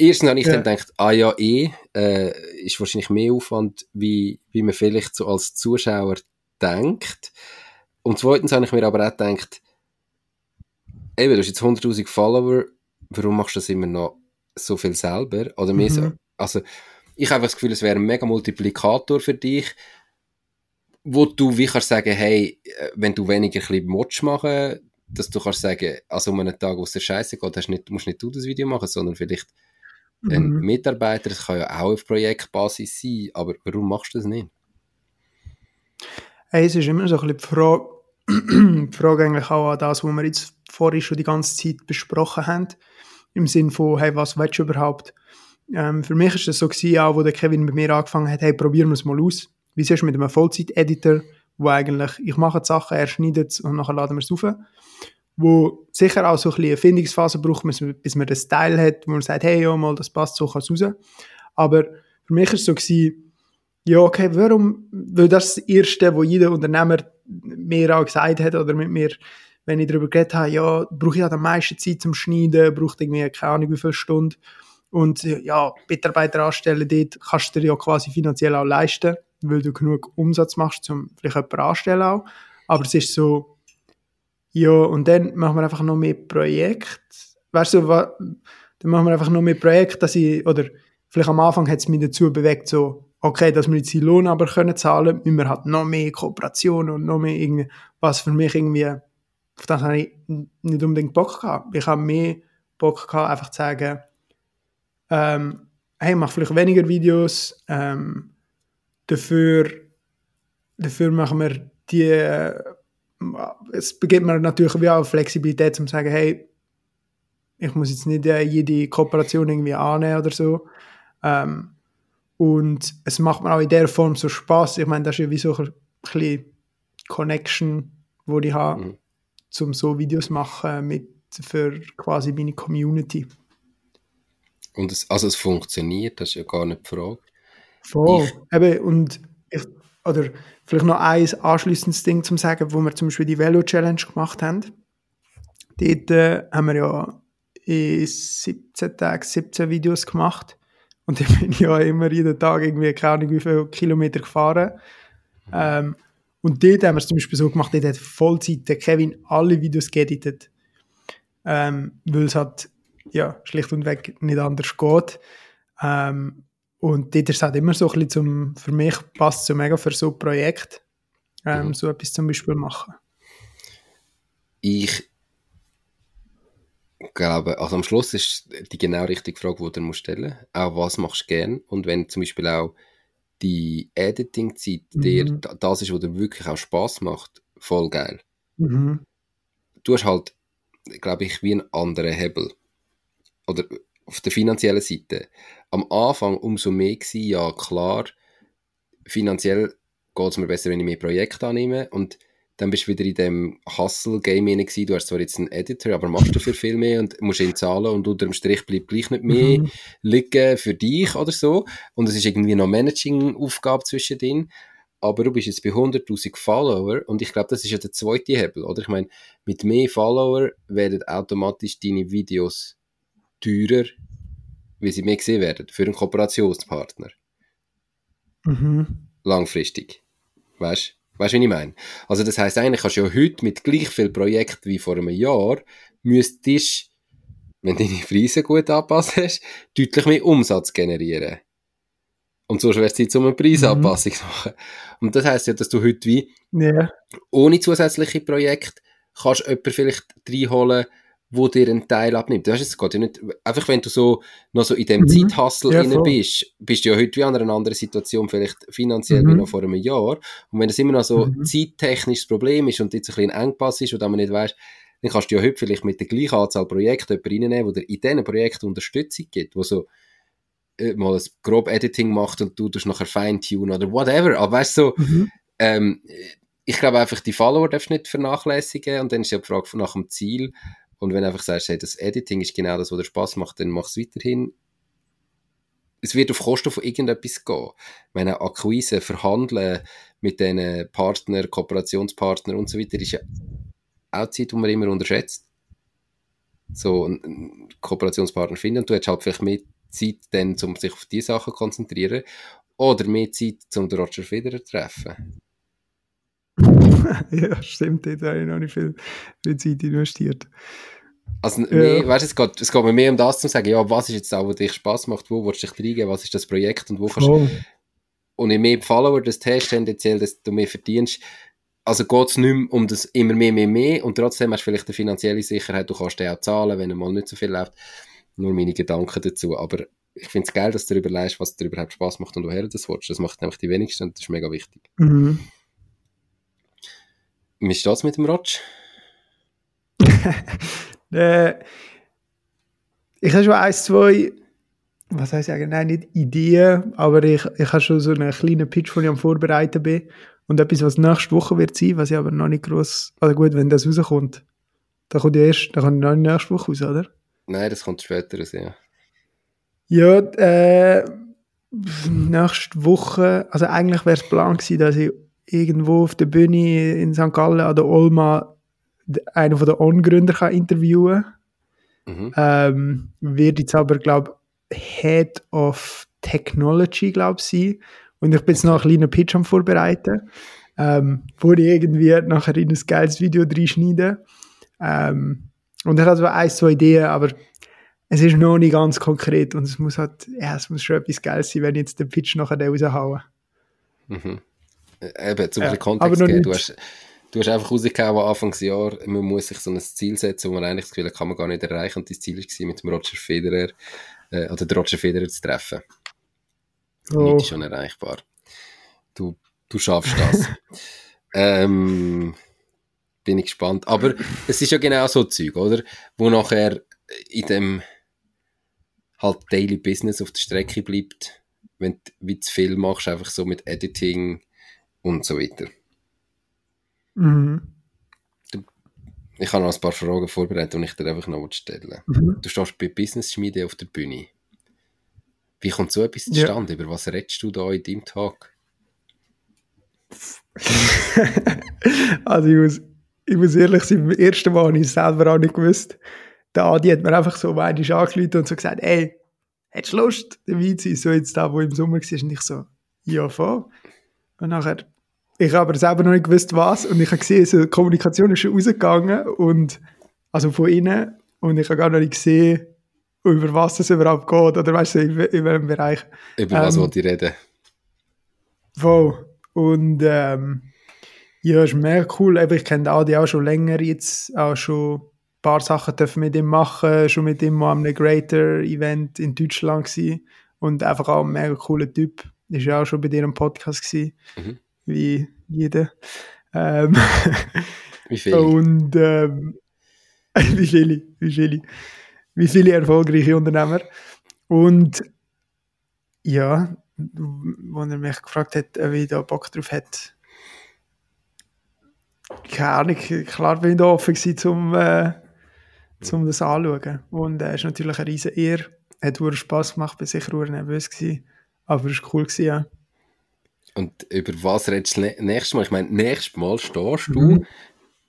Erstens habe ich ja. dann gedacht, ah ja, eh, äh, ist wahrscheinlich mehr Aufwand, wie, wie man vielleicht so als Zuschauer denkt. Und zweitens habe ich mir aber auch gedacht, eben, du hast jetzt 100.000 Follower, warum machst du das immer noch so viel selber? Oder mehr mhm. so, also, ich habe das Gefühl, es wäre ein mega Multiplikator für dich, wo du wie kannst sagen, hey, äh, wenn du weniger ein bisschen machen dass du kannst sagen, also um einen Tag, wo es dir scheiße geht, hast nicht, musst nicht du das Video machen, sondern vielleicht. Ein Mitarbeiter, das kann ja auch auf Projektbasis sein, aber warum machst du das nicht? Hey, es ist immer so ein bisschen die Frage, [clears throat] die Frage eigentlich auch an das, was wir jetzt vorhin schon die ganze Zeit besprochen haben, im Sinne von, hey, was willst du überhaupt? Ähm, für mich ist das so gewesen, auch, wo der Kevin bei mir angefangen hat, hey, probieren wir es mal aus. Wie siehst du mit einem Vollzeit-Editor, wo eigentlich, ich mache die Sachen, er schneidet es und nachher laden wir es auf wo sicher auch so ein bisschen eine Findungsphase braucht, bis man den Style hat, wo man sagt, hey, ja, mal, das passt so, kann raus. Aber für mich war es so gewesen, ja, okay, warum, weil das das Erste, wo jeder Unternehmer mir auch gesagt hat, oder mit mir, wenn ich darüber geredet habe, ja, brauche ich halt am meisten Zeit zum Schneiden, braucht irgendwie keine Ahnung wie viele Stunden. Und ja, Mitarbeiter anstellen dort kannst du dir ja quasi finanziell auch leisten, weil du genug Umsatz machst, um vielleicht jemanden anstellen auch. Aber es ist so, ja, und dann machen wir einfach noch mehr Projekte. Weißt du, was, dann machen wir einfach noch mehr Projekte, dass ich, oder vielleicht am Anfang hat es mich dazu bewegt, so, okay, dass wir jetzt die Lohn aber können zahlen, müssen wir halt noch mehr Kooperation und noch mehr irgendwie, was für mich irgendwie, auf das habe ich nicht unbedingt Bock gehabt. Ich habe mehr Bock gehabt, einfach zu sagen, ähm, hey, mach vielleicht weniger Videos, ähm, dafür, dafür machen wir die, äh, es beginnt mir natürlich wie auch Flexibilität, um zu sagen, hey, ich muss jetzt nicht äh, jede Kooperation irgendwie annehmen oder so. Ähm, und es macht mir auch in der Form so Spaß. Ich meine, das ist ja wie so ein bisschen Connection, wo ich habe, mhm. um so Videos machen mit für quasi meine Community. Und es, also es funktioniert, das ist ja gar nicht die Frage. Voll. Ich, Eben, und ich, oder vielleicht noch ein anschließendes Ding zum sagen, wo wir zum Beispiel die Velo Challenge gemacht haben. Dort äh, haben wir ja in 17 Tagen 17 Videos gemacht. Und ich [laughs] bin ja immer jeden Tag irgendwie, keine Ahnung, wie viele Kilometer gefahren. Ähm, und dort haben wir es zum Beispiel so gemacht, dort hat Vollzeit der Kevin alle Videos geeditet. Ähm, weil es halt, ja, schlicht und weg nicht anders geht. Ähm, und dort ist es halt immer so ein bisschen zum, für mich passt es so mega für so ein Projekt, ähm, mhm. so etwas zum Beispiel machen. Ich glaube, also am Schluss ist die genau richtige Frage, die du musst stellen musst. Auch was machst du gern? Und wenn zum Beispiel auch die Editing-Zeit mhm. dir das ist, was dir wirklich auch Spaß macht, voll geil. Mhm. Du hast halt, glaube ich, wie einen anderen Hebel. Oder auf der finanziellen Seite. Am Anfang umso mehr gewesen, ja klar, finanziell geht es mir besser, wenn ich mehr Projekte annehme und dann bist du wieder in dem Hustle-Game gewesen. Du hast zwar jetzt einen Editor, aber machst du für viel mehr und musst ihn zahlen und unter dem Strich bleibt gleich nicht mehr mhm. liegen für dich oder so. Und es ist irgendwie noch Managing-Aufgabe zwischen denen. Aber du bist jetzt bei 100.000 Follower und ich glaube, das ist ja der zweite Hebel, oder? Ich meine, mit mehr Follower werden automatisch deine Videos teurer, wie sie mehr gesehen werden, für einen Kooperationspartner. Mhm. Langfristig. Weißt du, weißt, wie ich meine? Also, das heißt eigentlich kannst du ja heute mit gleich viel Projekten wie vor einem Jahr, müsstest, wenn du deine Preise gut anpasst hast, deutlich mehr Umsatz generieren. Und so wäre es Zeit, um eine Preisanpassung mhm. zu machen. Und das heisst ja, dass du heute wie yeah. ohne zusätzliche Projekte kannst jemanden vielleicht reinholen, wo dir einen Teil abnimmt. Du hast es geht ja nicht, einfach wenn du so, noch so in dem mhm. Zeithassel ja, bist, bist du ja heute wie an einer anderen Situation, vielleicht finanziell mhm. wie noch vor einem Jahr. Und wenn es immer noch so mhm. zeittechnisches Problem ist und jetzt ein bisschen ein Engpass ist und man nicht weißt, dann kannst du ja heute vielleicht mit der gleichen Anzahl Projekte jemanden reinnehmen, der in diesen Projekten Unterstützung gibt, wo so äh, mal ein grob Editing macht und du das nachher feintunen oder whatever. Aber weißt du, so, mhm. ähm, ich glaube einfach, die Follower darfst du nicht vernachlässigen und dann ist ja die Frage nach dem Ziel und wenn du einfach sagst, hey, das Editing ist genau das, was dir Spaß macht, dann mach es weiterhin. Es wird auf Kosten von irgendetwas gehen. Meine Akquise, Verhandeln mit diesen Partnern, Kooperationspartnern und so weiter ist ja auch Zeit, die man immer unterschätzt. So einen Kooperationspartner finden und du hast halt vielleicht mehr Zeit, dann, um sich auf diese Sachen zu konzentrieren oder mehr Zeit, um den Roger Federer zu treffen. [laughs] ja, stimmt, da habe ich noch nicht viel, viel Zeit investiert. Also, ja. mehr, weißt, es, geht, es geht mir mehr um das zu sagen, ja, was ist jetzt auch, was dich Spaß macht, wo willst du dich reingeben, was ist das Projekt und wo kannst oh. Und je mehr Follower das hast, tendenziell, desto mehr verdienst. Also geht es nicht mehr um das immer mehr, mehr, mehr und trotzdem hast du vielleicht eine finanzielle Sicherheit, du kannst den auch zahlen, wenn mal nicht so viel läuft. Nur meine Gedanken dazu. Aber ich finde es geil, dass du darüber leist, was dir überhaupt Spaß macht und woher du das willst. Das macht nämlich die wenigsten und das ist mega wichtig. Mhm. Wie steht es mit dem Rotsch? [laughs] äh, ich habe schon ein, zwei, was heißt ich nein, nicht Ideen, aber ich, ich habe schon so einen kleinen Pitch, den ich am Vorbereiten bin. Und etwas, was nächste Woche wird sein, was ich aber noch nicht groß, also gut, wenn das rauskommt. Da kommt ja erst, da kommt noch nicht nächste Woche raus, oder? Nein, das kommt später raus, ja. Ja, äh, nächste Woche, also eigentlich wäre es Plan gewesen, dass ich irgendwo auf der Bühne in St. Gallen an der Olma einen von der On-Gründer kann interviewen mhm. ähm, wird jetzt aber, glaube Head of Technology, glaube sein. Und ich bin jetzt noch einen kleinen Pitch am Vorbereiten, ähm, wo ich irgendwie nachher in ein geiles Video reinschneide. Ähm, und ich habe so ein, zwei Ideen, aber es ist noch nicht ganz konkret und es muss halt, ja, es muss schon etwas geil sein, wenn ich jetzt den Pitch nachher raushaue. Mhm. Eben, zum ja, Kontext geben, du hast, du hast einfach rausgehauen, Anfangsjahr, man muss sich so ein Ziel setzen, wo man eigentlich das Gefühl hat, kann man gar nicht erreichen und das Ziel war, mit dem Roger Federer, äh, oder den Roger Federer zu treffen. Oh. Nicht schon erreichbar. Du, du schaffst das. [laughs] ähm, bin ich gespannt. Aber es ist ja genau so Zeug, oder? Wo nachher in dem halt Daily Business auf der Strecke bleibt, wenn du wie zu viel machst, einfach so mit Editing und so weiter. Mhm. Ich habe noch ein paar Fragen vorbereitet, die ich dir einfach noch stellen mhm. Du stehst bei Business Schmiede auf der Bühne. Wie kommt so etwas zustande? Ja. Über was redest du da in deinem Tag? [laughs] also ich muss, ich muss ehrlich sein, beim ersten Mal habe ich es selber auch nicht gewusst. Der Adi hat mir einfach so einmal angerufen und so gesagt, ey, hättest du Lust, dabei zu sein? So jetzt da, wo im Sommer war. Und ich so, ja, voll. Und nachher, ich habe aber selber noch nicht gewusst, was. Und ich habe gesehen, so, die Kommunikation ist schon rausgegangen. Und, also von innen. Und ich habe gar noch nicht gesehen, über was es überhaupt geht. Oder weißt du, in, in welchem Bereich. Über was ähm, wollte ich reden? Voll. Und, ähm, ja, ist mega cool. Eben, ich kenne Adi auch schon länger jetzt, auch schon ein paar Sachen dürfen mit ihm machen, schon mit ihm am Greater-Event in Deutschland gewesen. und einfach auch ein mega cooler Typ. Ist ja auch schon bei dir im Podcast gewesen, mhm. Wie jeder. Ähm, wie viele? Und ähm, [laughs] wie viele, wie viele, wie viele erfolgreiche Unternehmer. Und ja, wo er mich gefragt hat, ob ich da Bock drauf hätte, keine Ahnung, klar bin ich da offen gewesen, um, äh, um das anzuschauen. Und es äh, ist natürlich eine riesen Ehre. Hat Spass gemacht, bin sicher nervös gewesen. Aber es war cool gewesen, ja. Und über was redest du nächstes Mal? Ich meine, nächstes Mal stehst du, mhm.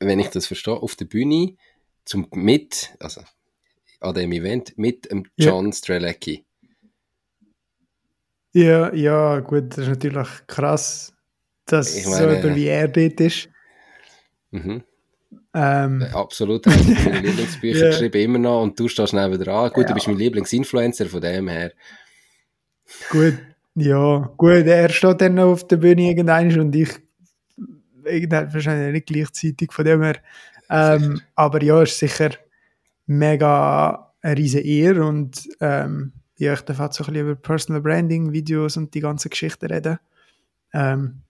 wenn ich das verstehe, auf der Bühne zum, mit, also an dem Event, mit dem John ja. Strelecki. Ja, ja, gut, das ist natürlich krass, dass meine, so über wie er dort ist. Mhm. Ähm, Absolut, ich habe meine Lieblingsbücher yeah. geschrieben, immer noch, und du stehst neben dran. Gut, ja. du bist mein Lieblingsinfluencer, von dem her. Gut, ja, gut, er steht dann noch auf der Bühne irgendwann und ich irgendwann wahrscheinlich nicht gleichzeitig, von dem her. Ähm, aber ja, ist sicher mega eine riesige Ehre und ähm, ja, ich darf auch so ein bisschen über Personal Branding, Videos und die ganzen Geschichten reden. Ähm,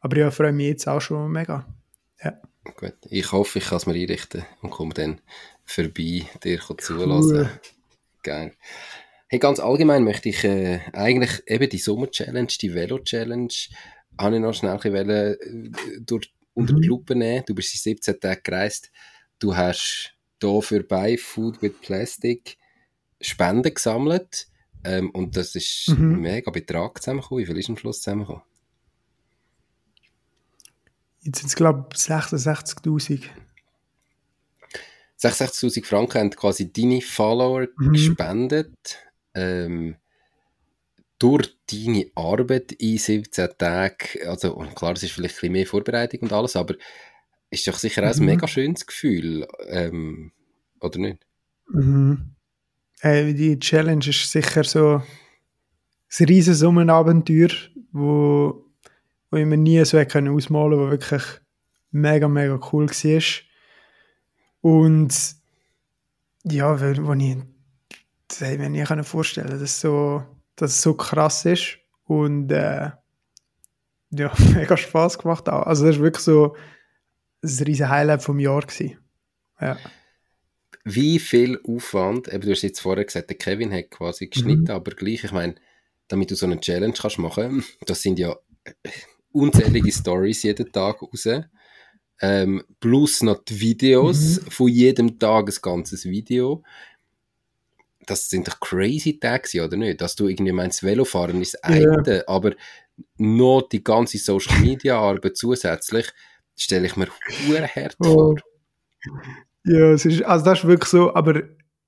aber ja, freue mich jetzt auch schon mega. Ja. Gut, ich hoffe, ich kann es mir einrichten und komme dann vorbei, dir zulassen. Cool. Geil. Hey, ganz allgemein möchte ich äh, eigentlich eben die Sommer-Challenge, die Velo-Challenge, habe ich noch schnell wollen, äh, durch, unter die mhm. Lupe nehmen. Du bist in 17 Tagen gereist. Du hast hier für Buy Food with Plastic Spenden gesammelt. Ähm, und das ist mhm. ein mega Betrag zusammengekommen. Wie viel ist am Schluss zusammengekommen? Jetzt sind es, glaube ich, 66.000. 66.000 Franken haben quasi deine Follower mhm. gespendet. Ähm, durch deine Arbeit in 17 Tagen, also klar, es ist vielleicht ein bisschen mehr Vorbereitung und alles, aber ist doch sicher auch ein mhm. mega schönes Gefühl, ähm, oder nicht? Mhm. Äh, die Challenge ist sicher so ein riesen Summenabenteuer, wo, wo ich mir nie so hätte ausmalen konnte, wo wirklich mega, mega cool war. Und ja, weil, wo ich das hätte ich mir nie vorstellen dass es so, dass es so krass ist. Und äh, ja, [laughs] mega Spaß gemacht auch. Also das war wirklich so ein riesen Highlight vom Jahr gewesen. Ja. Wie viel Aufwand, eben du hast jetzt vorher gesagt, der Kevin hat quasi geschnitten, mhm. aber gleich, ich meine, damit du so eine Challenge kannst machen, [laughs] das sind ja unzählige Stories jeden Tag raus. Ähm, plus noch die Videos, mhm. von jedem Tag ein ganzes Video das sind doch crazy Tage, oder nicht? Dass du irgendwie meinst, Velofahren ist das eine, yeah. aber noch die ganze Social Media Arbeit zusätzlich, stelle ich mir hart oh. vor. Ja, es ist, also das ist wirklich so, aber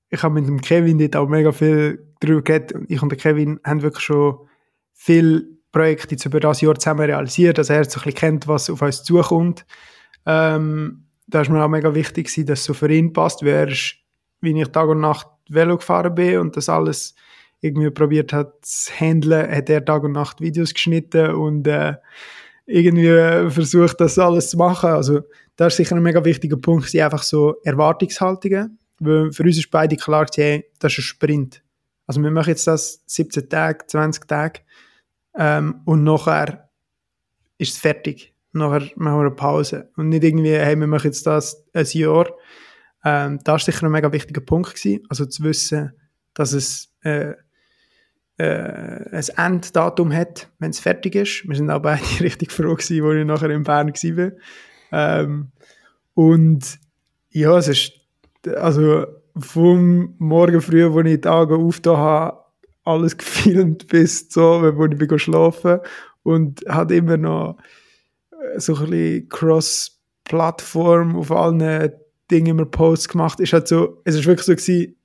ich habe mit dem Kevin dort auch mega viel darüber geredet. Ich und der Kevin haben wirklich schon viele Projekte jetzt über das Jahr zusammen realisiert, dass er so ein bisschen kennt, was auf uns zukommt. Ähm, da ist mir auch mega wichtig, dass es so für ihn passt, weil er ist, wie ich Tag und Nacht Velo gefahren bin und das alles irgendwie probiert hat zu handeln, hat er Tag und Nacht Videos geschnitten und äh, irgendwie versucht, das alles zu machen. Also das ist sicher ein mega wichtiger Punkt, sind einfach so Erwartungshaltungen. Weil für uns ist beide klar, hey, das ist ein Sprint. Also wir machen jetzt das 17 Tage, 20 Tage ähm, und nachher ist es fertig. Nachher machen wir eine Pause. Und nicht irgendwie, hey, wir machen jetzt das ein Jahr ähm, das war sicher ein mega wichtiger Punkt gewesen. Also zu wissen, dass es äh, äh, ein Enddatum hat, wenn es fertig ist. Wir sind auch beide [laughs] richtig froh gewesen, als ich nachher in Bern war. Ähm, und ja, es ist also vom Morgen früh, wo ich die Augen aufgetan habe, alles [laughs] gefilmt bis so, wo ich bin schlafen und hat immer noch so ein bisschen Cross-Plattform auf allen Dinge immer Posts gemacht. Ist halt so, es ist wirklich so gewesen,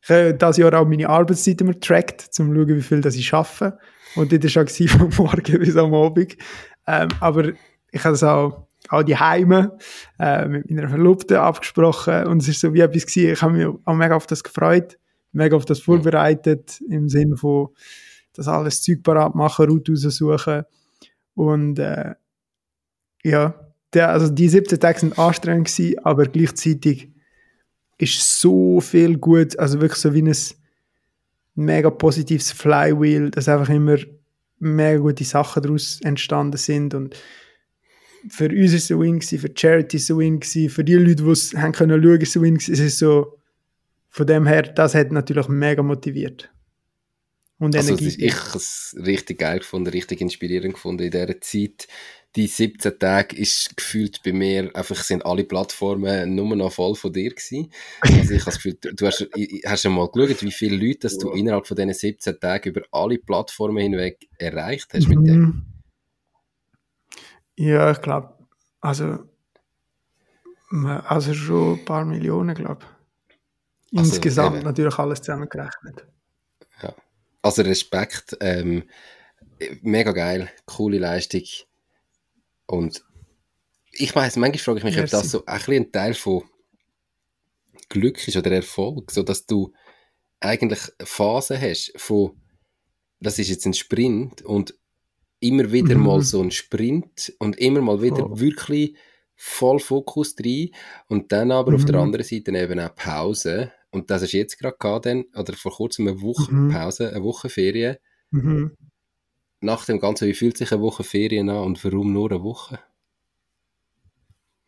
ich habe das Jahr auch meine Arbeitszeit immer getrackt, um zu schauen, wie viel das ich schaffe. Und das war auch [laughs] von morgen bis am Abend. Ähm, aber ich habe das auch, auch die Heime äh, mit meiner Verlobten abgesprochen und es ist so wie etwas gewesen, ich habe mich auch mega auf das gefreut, mega auf das vorbereitet, im Sinne von das alles Zeug parat machen, Route raussuchen und äh, ja, der, also die 17 Tage sind anstrengend gewesen, aber gleichzeitig ist so viel gut, also wirklich so wie ein mega positives Flywheel, dass einfach immer mega gute Sachen daraus entstanden sind und für uns ist es ein Win gewesen, für Charity ist es ein Win gewesen, für die Leute, die es haben können schauen, ist es ein Win gewesen. Es ist so, von dem her, das hat natürlich mega motiviert. und Also Energie. ist, ich habe es richtig geil gefunden, richtig inspirierend gefunden in dieser Zeit. Die 17 Tage ist gefühlt bei mir, einfach sind alle Plattformen nur noch voll von dir gewesen. Also ich habe das Gefühl, du hast, hast schon mal geschaut, wie viele Leute dass du innerhalb von diesen 17 Tagen über alle Plattformen hinweg erreicht hast mit dem. Ja, ich glaube, also, also schon ein paar Millionen, glaube ich. Also, Insgesamt eben. natürlich alles zusammengerechnet. Also Respekt, ähm, mega geil, coole Leistung. Und ich weiß, manchmal frage ich mich, ob Merci. das so ein, Teil von Glück ist oder Erfolg, so dass du eigentlich Phasen hast von, das ist jetzt ein Sprint und immer wieder Mhm. mal so ein Sprint und immer mal wieder Voll. wirklich voll Fokus drin und dann aber auf der Mhm. anderen Seite eben auch Pause und das ist jetzt gerade gehabt dann, oder vor kurzem eine Woche Mhm. Pause, eine Woche Ferien Mhm. Nach dem Ganzen, wie fühlt sich eine Woche Ferien an und warum nur eine Woche?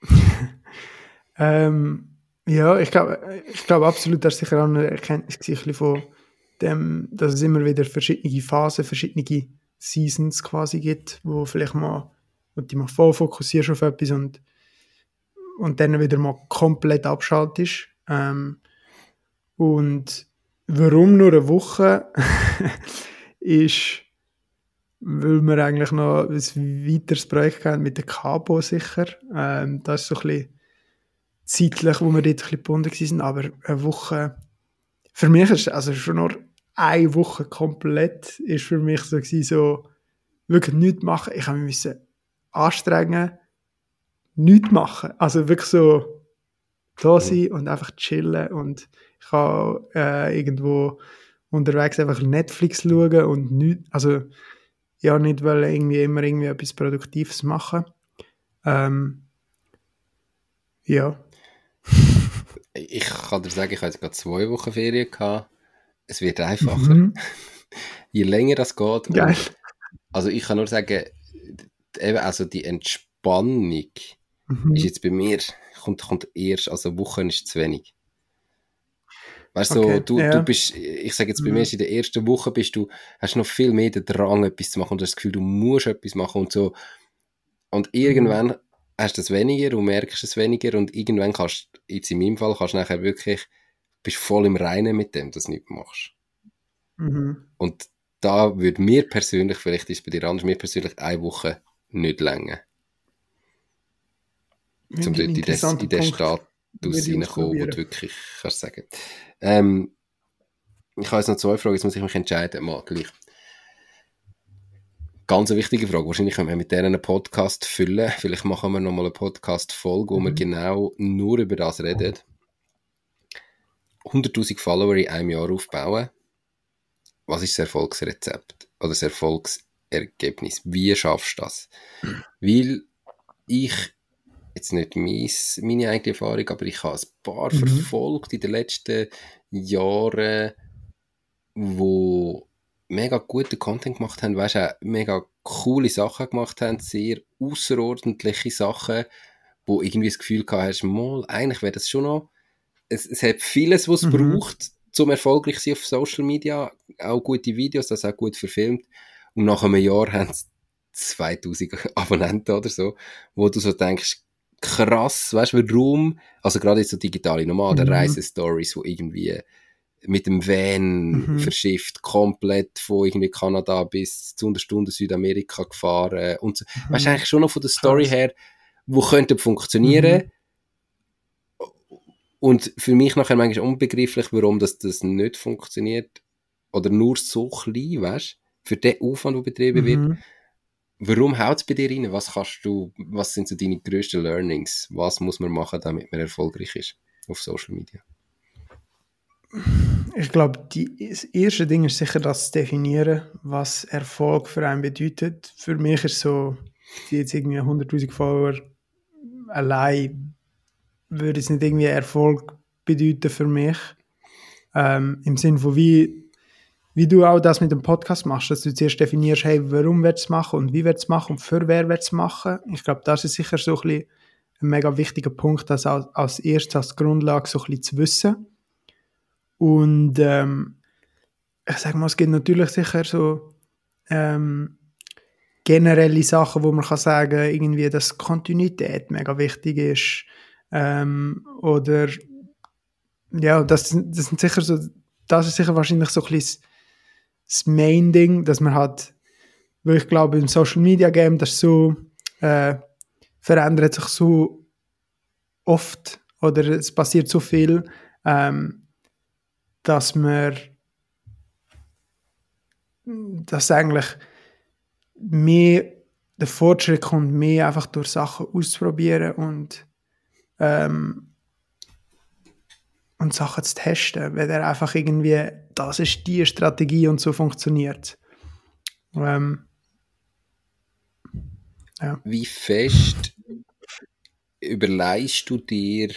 [laughs] Ähm, ja, ich glaube ich glaub absolut, das ist sicher auch eine Erkenntnis bisschen von dem, dass es immer wieder verschiedene Phasen, verschiedene Seasons quasi gibt, wo vielleicht mal, wo du mal voll fokussierst auf etwas und, und dann wieder mal komplett abschaltest. Ähm, und warum nur eine Woche [laughs] ist, weil wir eigentlich noch ein weiteres Projekt haben mit der Cabo sicher. Ähm, das ist so ein bisschen zeitlich, wo wir dort ein bisschen gebunden waren, aber eine Woche, für mich ist also schon nur eine Woche komplett, ist für mich so gewesen, so wirklich nichts machen. Ich habe mich anstrengen, nichts machen. Also wirklich so da sein und einfach chillen und ich habe äh, irgendwo unterwegs einfach Netflix schauen und nicht, also ja, nicht weil irgendwie immer irgendwie etwas Produktives machen. Ähm, ja. [laughs] Ich kann dir sagen, ich habe jetzt gerade zwei Wochen Ferien gehabt. Es wird einfacher. Mhm. [laughs] Je länger das geht. Geil. Also ich kann nur sagen, eben also die Entspannung Mhm. ist jetzt bei mir, kommt, kommt erst, also Wochen ist zu wenig. Weißt du, Okay, so, du, ja. du bist, ich sage jetzt bei Mhm. mir, ist in der ersten Woche bist du, hast noch viel mehr den Drang, etwas zu machen und hast das Gefühl, du musst etwas machen und so. Und irgendwann hast du es weniger und merkst es weniger und irgendwann kannst, jetzt in meinem Fall, kannst du nachher wirklich, bist voll im Reinen mit dem, dass du nichts machst. Mhm. Und da würde mir persönlich, vielleicht ist es bei dir anders, mir persönlich eine Woche nicht länger, um dort in den, in den Punkt. Ich reinkommen, wo du wirklich kannst sagen. Ähm, ich habe jetzt noch zwei Fragen, jetzt muss ich mich entscheiden, mal gleich. Ganz eine wichtige Frage. Wahrscheinlich können wir mit denen einen Podcast füllen. Vielleicht machen wir nochmal eine Podcast-Folge, wo wir Mhm. genau nur über das reden. 100.000 Follower in einem Jahr aufbauen. Was ist das Erfolgsrezept oder das Erfolgsergebnis? Wie schaffst du das? Weil ich, jetzt nicht meis, meine eigene Erfahrung, aber ich habe ein paar Mhm. verfolgt in den letzten Jahren, wo mega guten Content gemacht haben, weißt du, auch mega coole Sachen gemacht haben, sehr außerordentliche Sachen, wo irgendwie das Gefühl gehabt hast, mal, eigentlich wäre das schon noch, es, es hat vieles, was es Mhm. braucht, zum erfolgreich zu sein auf Social Media, auch gute Videos, das auch gut verfilmt, und nach einem Jahr haben sie 2000 [laughs] Abonnenten oder so, wo du so denkst, krass, weißt du, warum, also gerade jetzt so digitale Normal, der Mhm. Reisestories, wo irgendwie mit dem Van Mhm. verschifft, komplett von irgendwie Kanada bis zu einer Stunde Südamerika gefahren und so. Weißt du, eigentlich schon noch von der Story her, wo könnte funktionieren. Und für mich nachher manchmal unbegreiflich, warum das, das nicht funktioniert. Oder nur so klein, weißt Für den Aufwand, der betrieben wird. Warum haut es bei dir rein? Was kannst du, was sind so deine grössten Learnings? Was muss man machen, damit man erfolgreich ist auf Social Media? Ich glaube, das erste Ding ist sicher das zu definieren, was Erfolg für einen bedeutet. Für mich ist so, jetzt irgendwie 100.000 Follower allein würde es nicht irgendwie Erfolg bedeuten für mich. Ähm, Im Sinne von wie, wie du auch das mit dem Podcast machst, dass du zuerst definierst, hey, warum willst es machen und wie willst es machen und für wer willst es machen. Ich glaube, das ist sicher so ein, bisschen ein mega wichtiger Punkt, das als, als erstes als Grundlage so ein bisschen zu wissen. Und ähm, ich sage mal, es gibt natürlich sicher so ähm, generelle Sachen, wo man kann sagen, irgendwie, dass Kontinuität mega wichtig ist. Ähm, oder ja, das, das sind sicher so, das ist sicher wahrscheinlich so ein bisschen das Main-Ding, dass man hat, weil ich glaube, im Social Media Game, das so äh, verändert sich so oft oder es passiert so viel, ähm, dass man dass eigentlich mehr der Fortschritt kommt, mehr einfach durch Sachen auszuprobieren und ähm, und Sachen zu testen, weil er einfach irgendwie, das ist die Strategie und so funktioniert. Ähm, ja. Wie fest überleist du dir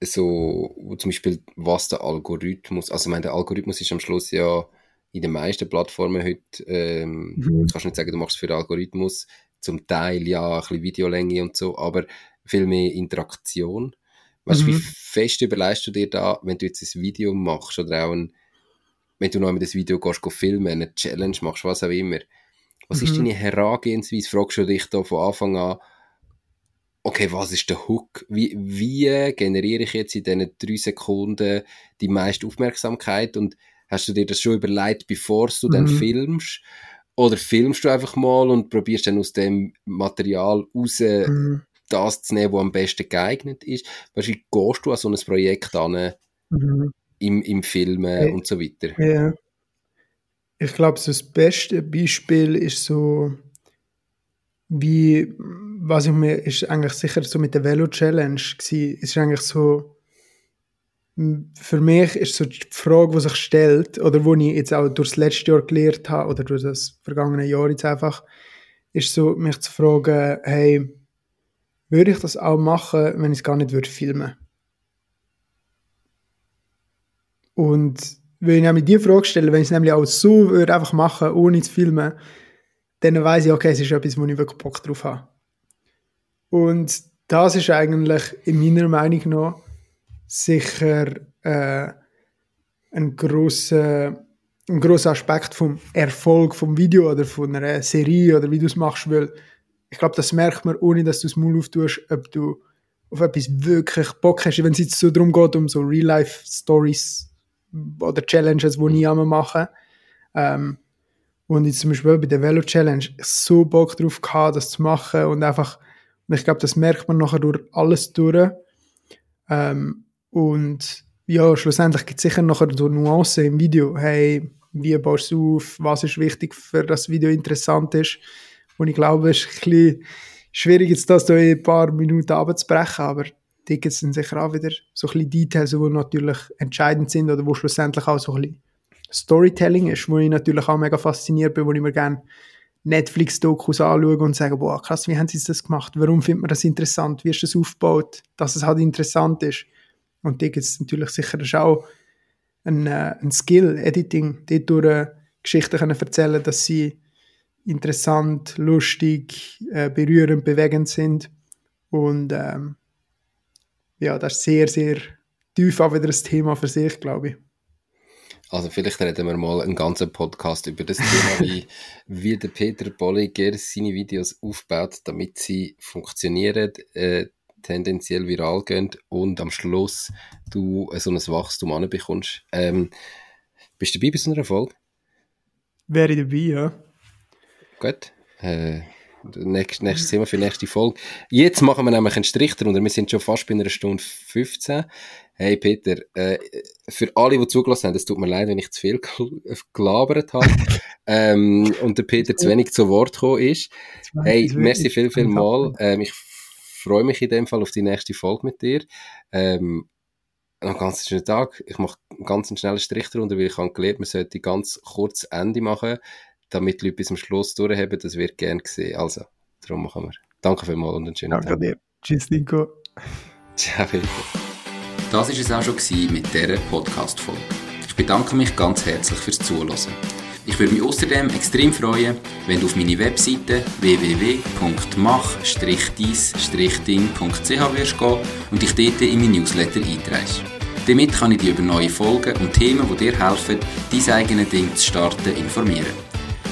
so, zum Beispiel, was der Algorithmus, also ich meine, der Algorithmus ist am Schluss ja in den meisten Plattformen heute, ähm, mhm. du kannst nicht sagen, du machst für den Algorithmus, zum Teil ja ein bisschen Videolänge und so, aber viel mehr Interaktion. Weißt du, mhm. wie fest überleist du dir da, wenn du jetzt ein Video machst oder auch ein, wenn du noch mit das Video gehst, gehst filmen, eine Challenge machst, was auch immer. Was mhm. ist deine Herangehensweise? Fragst du dich da von Anfang an, okay, was ist der Hook? Wie, wie generiere ich jetzt in diesen drei Sekunden die meiste Aufmerksamkeit? Und hast du dir das schon überlegt, bevor du mhm. dann filmst? Oder filmst du einfach mal und probierst dann aus dem Material raus mhm das zu nehmen, was am besten geeignet ist. Weißt wie gehst du an so ein Projekt an, mhm. im, im Filmen ja. und so weiter? Ja. Ich glaube, so das beste Beispiel ist so, wie, was ich mir, ist eigentlich sicher so mit der Velo Challenge gewesen. Es ist eigentlich so, für mich ist so die Frage, die sich stellt, oder wo ich jetzt auch durch das letzte Jahr gelernt habe, oder durch das vergangene Jahr jetzt einfach, ist so, mich zu fragen, hey, würde ich das auch machen, wenn ich es gar nicht würde filmen. Und wenn ich nämlich die Frage stelle, wenn ich es nämlich auch so würde einfach machen, ohne zu filmen, dann weiß ich, okay, es ist etwas, wo ich wirklich Bock drauf habe. Und das ist eigentlich in meiner Meinung nach sicher äh, ein großer ein großer Aspekt vom Erfolg vom Video oder von einer Serie oder wie du es machst, weil ich glaube, das merkt man, ohne dass du das Maul auftust, ob du auf etwas wirklich Bock hast. Wenn es jetzt so darum geht, um so Real-Life-Stories oder Challenges, die ich immer mache. Ähm, und jetzt zum Beispiel bei der Velo-Challenge so Bock drauf gehabt, das zu machen und einfach, und ich glaube, das merkt man nachher durch alles durch. Ähm, und ja, schlussendlich gibt es sicher nachher so Nuancen im Video. Hey, wie baust du auf? Was ist wichtig, für das Video interessant ist? Und ich glaube, es ist ein bisschen schwierig, jetzt das in ein paar Minuten abzubrechen, aber die es dann sicher auch wieder so ein bisschen Details, die natürlich entscheidend sind oder wo schlussendlich auch so ein bisschen Storytelling ist, wo ich natürlich auch mega fasziniert bin, wo ich mir gerne Netflix-Dokus anschaue und sage, boah, krass, wie haben sie das gemacht? Warum findet man das interessant? Wie ist das aufgebaut? Dass es halt interessant ist. Und da gibt es natürlich sicher auch ein, äh, ein Skill, Editing, dort durch äh, Geschichten können erzählen, dass sie interessant, lustig, äh, berührend, bewegend sind. Und ähm, ja, das ist sehr, sehr tief auch wieder ein Thema für sich, glaube ich. Also vielleicht reden wir mal einen ganzen Podcast über das Thema, [laughs] wie, wie der Peter Bolliger seine Videos aufbaut, damit sie funktionieren, äh, tendenziell viral gehen und am Schluss du so ein Wachstum anbekommst. Ähm, bist du dabei bei so einer Folge? Wäre ich dabei, ja. Gut. Äh, nächstes, nächstes Thema für die nächste Folge. Jetzt machen wir nämlich einen Strich drunter. Wir sind schon fast bei einer Stunde 15. Hey Peter, äh, für alle, die zugelassen haben, es tut mir leid, wenn ich zu viel gelabert habe [laughs] ähm, und der Peter zu wenig zu Wort gekommen ist. Hey, merci viel, viel mal. Ähm, ich freue mich in dem Fall auf die nächste Folge mit dir. Ähm, einen ganz schönen Tag. Ich mache einen ganz schnellen Strich drunter, weil ich habe gelernt, man sollte ganz kurz Ende machen damit die Leute bis zum Schluss durchhaben, das wird gern gesehen. Also, darum machen wir. Danke vielmals und einen schönen Danke Tag. Danke dir. Tschüss, Nico. Ciao, Peter. Das war es auch schon mit dieser Podcast-Folge. Ich bedanke mich ganz herzlich fürs Zuhören. Ich würde mich außerdem extrem freuen, wenn du auf meine Webseite www.mach-deis-ding.ch wirst gehen und dich dort in mein Newsletter einträgst. Damit kann ich dich über neue Folgen und Themen, die dir helfen, dein eigenes Ding zu starten, informieren.